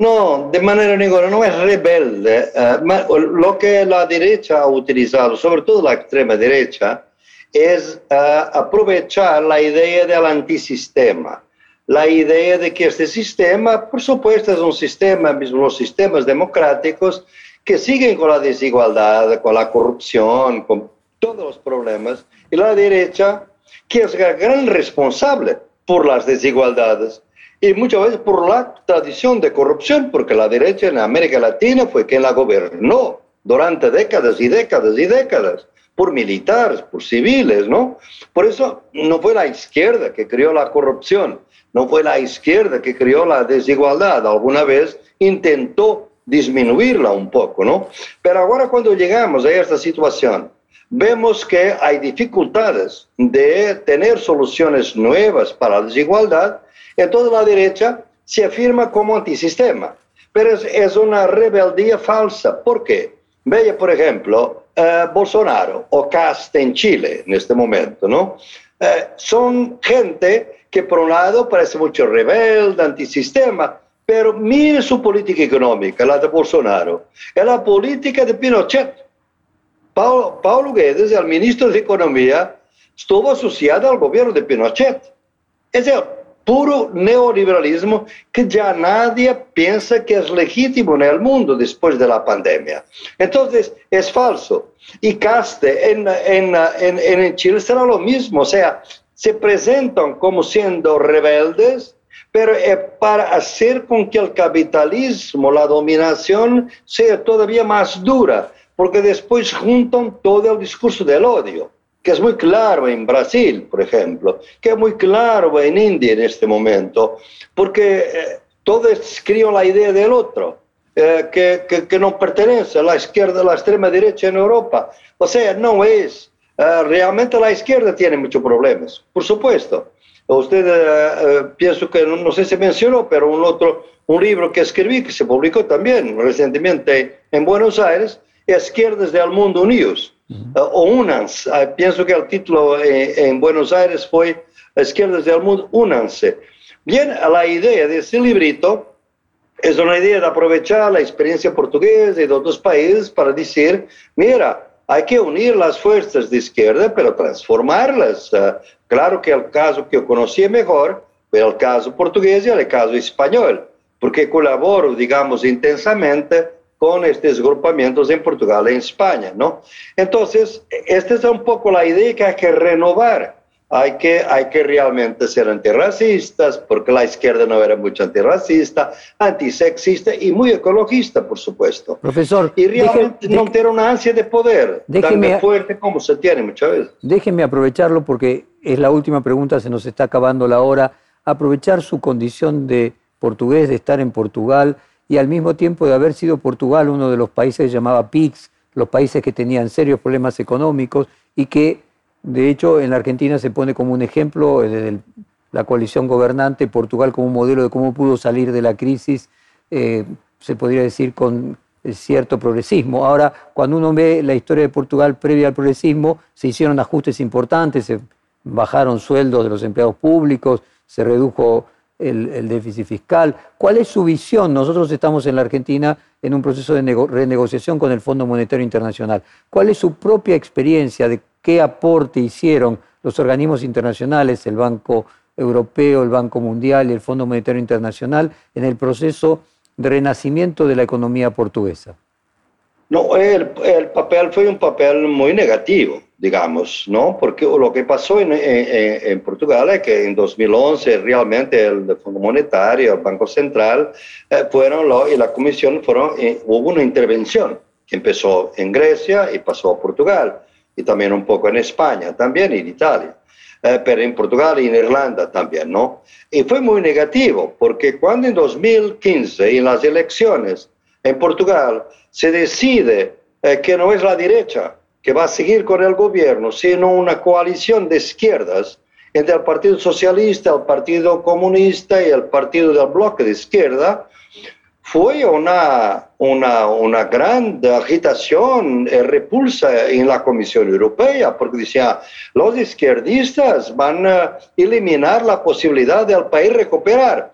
No, de manera ninguna, no es rebelde. Eh, lo que la derecha ha utilizado, sobre todo la extrema derecha, es eh, aprovechar la idea del antisistema. La idea de que este sistema, por supuesto, es un sistema, los sistemas democráticos, que siguen con la desigualdad, con la corrupción, con todos los problemas, y la derecha, que es la gran responsable por las desigualdades, y muchas veces por la tradición de corrupción, porque la derecha en América Latina fue quien la gobernó durante décadas y décadas y décadas, por militares, por civiles, ¿no? Por eso no fue la izquierda que creó la corrupción, no fue la izquierda que creó la desigualdad, alguna vez intentó disminuirla un poco, ¿no? Pero ahora cuando llegamos a esta situación, vemos que hay dificultades de tener soluciones nuevas para la desigualdad entonces la derecha se afirma como antisistema, pero es, una rebeldía falsa. ¿Por qué? Vea, por ejemplo, eh, Bolsonaro o Cast en Chile en este momento, ¿no? Eh, son gente que por un lado parece mucho rebelde, antisistema, pero mire su política económica, la de Bolsonaro, es la política de Pinochet. Paulo, Paulo Guedes, el ministro de Economía, estuvo asociado al gobierno de Pinochet. Es el puro neoliberalismo que ya nadie piensa que es legítimo en el mundo después de la pandemia. Entonces, es falso. Y Caste en, en, en, en Chile será lo mismo, o sea, se presentan como siendo rebeldes, pero es para hacer con que el capitalismo, la dominación, sea todavía más dura, porque después juntan todo el discurso del odio. Que es muy claro en Brasil, por ejemplo, que es muy claro en India en este momento, porque eh, todos crían la idea del otro, eh, que, que, que, no pertenece a la izquierda, a la extrema derecha en Europa. O sea, no es. Eh, realmente la izquierda tiene muchos problemas, por supuesto. Usted, pienso que, no sé si mencionó, pero un otro, un libro que escribí, que se publicó también recientemente en Buenos Aires, Izquierdas del Mundo Unidos uh, o UNANS. Uh, pienso que el título en, en Buenos Aires fue Izquierdas del Mundo, únanse. Bien, la idea de este librito es una idea de aprovechar la experiencia portuguesa y de otros países para decir, mira, hay que unir las fuerzas de izquierda, pero transformarlas. Uh, claro que el caso que yo conocía mejor fue el caso portugués y el caso español, porque colaboro, digamos, intensamente con estos agrupamientos en Portugal y en España, ¿no? Entonces, esta es un poco la idea que hay que renovar. Hay que, hay que realmente ser antirracistas, porque la izquierda no era mucho antirracista, antisexista y muy ecologista, por supuesto. Profesor. Y realmente deje, no tener una ansia de poder déjeme, tan fuerte como se tiene muchas veces. Déjeme aprovecharlo porque es la última pregunta, se nos está acabando la hora. Aprovechar su condición de portugués, de estar en Portugal y al mismo tiempo de haber sido Portugal uno de los países que llamaba PIGS, los países que tenían serios problemas económicos y que de hecho en la Argentina se pone como un ejemplo desde la coalición gobernante, Portugal como un modelo de cómo pudo salir de la crisis, eh, se podría decir con cierto progresismo. Ahora, cuando uno ve la historia de Portugal previa al progresismo, se hicieron ajustes importantes, se bajaron sueldos de los empleados públicos, se redujo el, déficit fiscal. ¿Cuál es su visión? Nosotros estamos en la Argentina en un proceso de renegociación con el Fondo Monetario Internacional. ¿Cuál es su propia experiencia de qué aporte hicieron los organismos internacionales, el Banco Europeo, el Banco Mundial y el Fondo Monetario Internacional en el proceso de renacimiento de la economía portuguesa? No, el papel fue un papel muy negativo digamos, ¿no? Porque lo que pasó en, en, en, Portugal es que en 2011 realmente el Fondo Monetario, el Banco Central, eh, fueron lo, y la Comisión fueron, eh, hubo una intervención que empezó en Grecia y pasó a Portugal, y también un poco en España, también en Italia. Eh, pero en Portugal y en Irlanda también, ¿no? Y fue muy negativo, porque cuando en 2015, en las elecciones en Portugal, se decide eh, que no es la derecha, que va a seguir con el gobierno, sino una coalición de izquierdas entre el Partido Socialista, el Partido Comunista y el Partido del Bloque de Izquierda, fue una, una, una gran agitación y repulsa en la Comisión Europea, porque decía, los izquierdistas van a eliminar la posibilidad del país recuperar.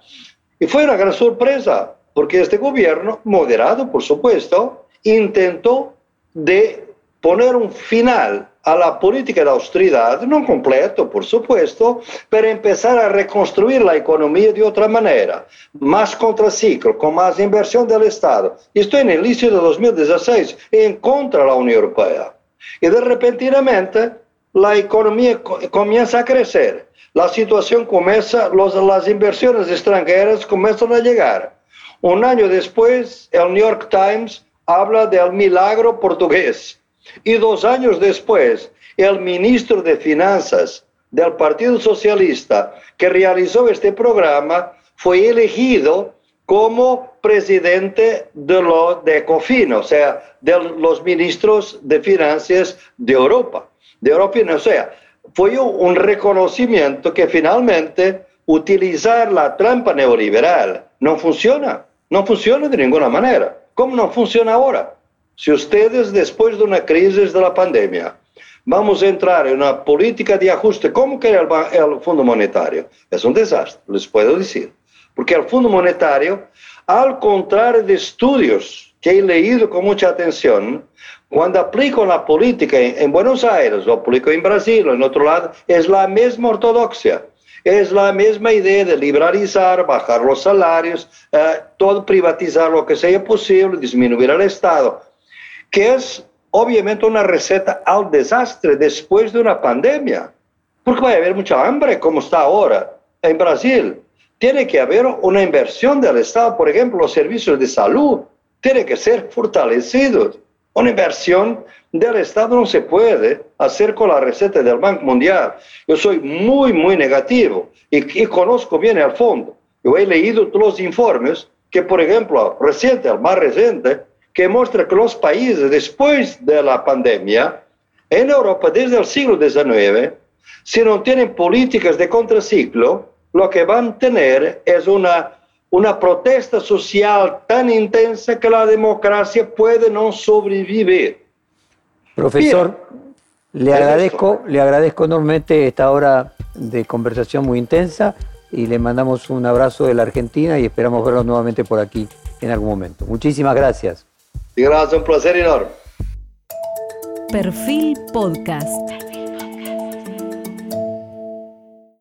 Y fue una gran sorpresa, porque este gobierno, moderado por supuesto, intentó de poner un final a la política de austeridad, no completo, por supuesto, pero empezar a reconstruir la economía de otra manera, más contraciclo, con más inversión del Estado. Y estoy en el inicio de 2016 en contra de la Unión Europea. Y de repentinamente la economía comienza a crecer, la situación comienza, los, las inversiones extranjeras comienzan a llegar. Un año después, el New York Times habla del milagro portugués y dos años después, el ministro de Finanzas del Partido Socialista que realizó este programa fue elegido como presidente de, lo, de ECOFIN, o sea, de los ministros de Finanzas de Europa. De Europa, o sea, fue un reconocimiento que finalmente utilizar la trampa neoliberal no funciona, no funciona de ninguna manera. ¿Cómo no funciona ahora? Si ustedes, después de una crisis de la pandemia, vamos a entrar en una política de ajuste, como que el, el Fondo Monetario, es un desastre, les puedo decir. Porque el Fondo Monetario, al contrario de estudios que he leído con mucha atención, cuando aplico la política en, en Buenos Aires, o aplico en Brasil o en otro lado, es la misma ortodoxia. Es la misma idea de liberalizar, bajar los salarios, eh, todo privatizar lo que sea posible, disminuir el Estado que es obviamente una receta al desastre después de una pandemia, porque va a haber mucha hambre como está ahora en Brasil. Tiene que haber una inversión del Estado, por ejemplo, los servicios de salud tienen que ser fortalecidos. Una inversión del Estado no se puede hacer con la receta del Banco Mundial. Yo soy muy, muy negativo y, y conozco bien el fondo. Yo he leído todos los informes que, por ejemplo, reciente, el más reciente, que muestra que los países después de la pandemia, en Europa desde el siglo XIX, si no tienen políticas de contraciclo, lo que van a tener es una, una protesta social tan intensa que la democracia puede no sobrevivir. Profesor, le agradezco, le agradezco enormemente esta hora de conversación muy intensa y le mandamos un abrazo de la Argentina y esperamos verlo nuevamente por aquí en algún momento. Muchísimas gracias. Gracias, un placer enorme. Perfil Podcast.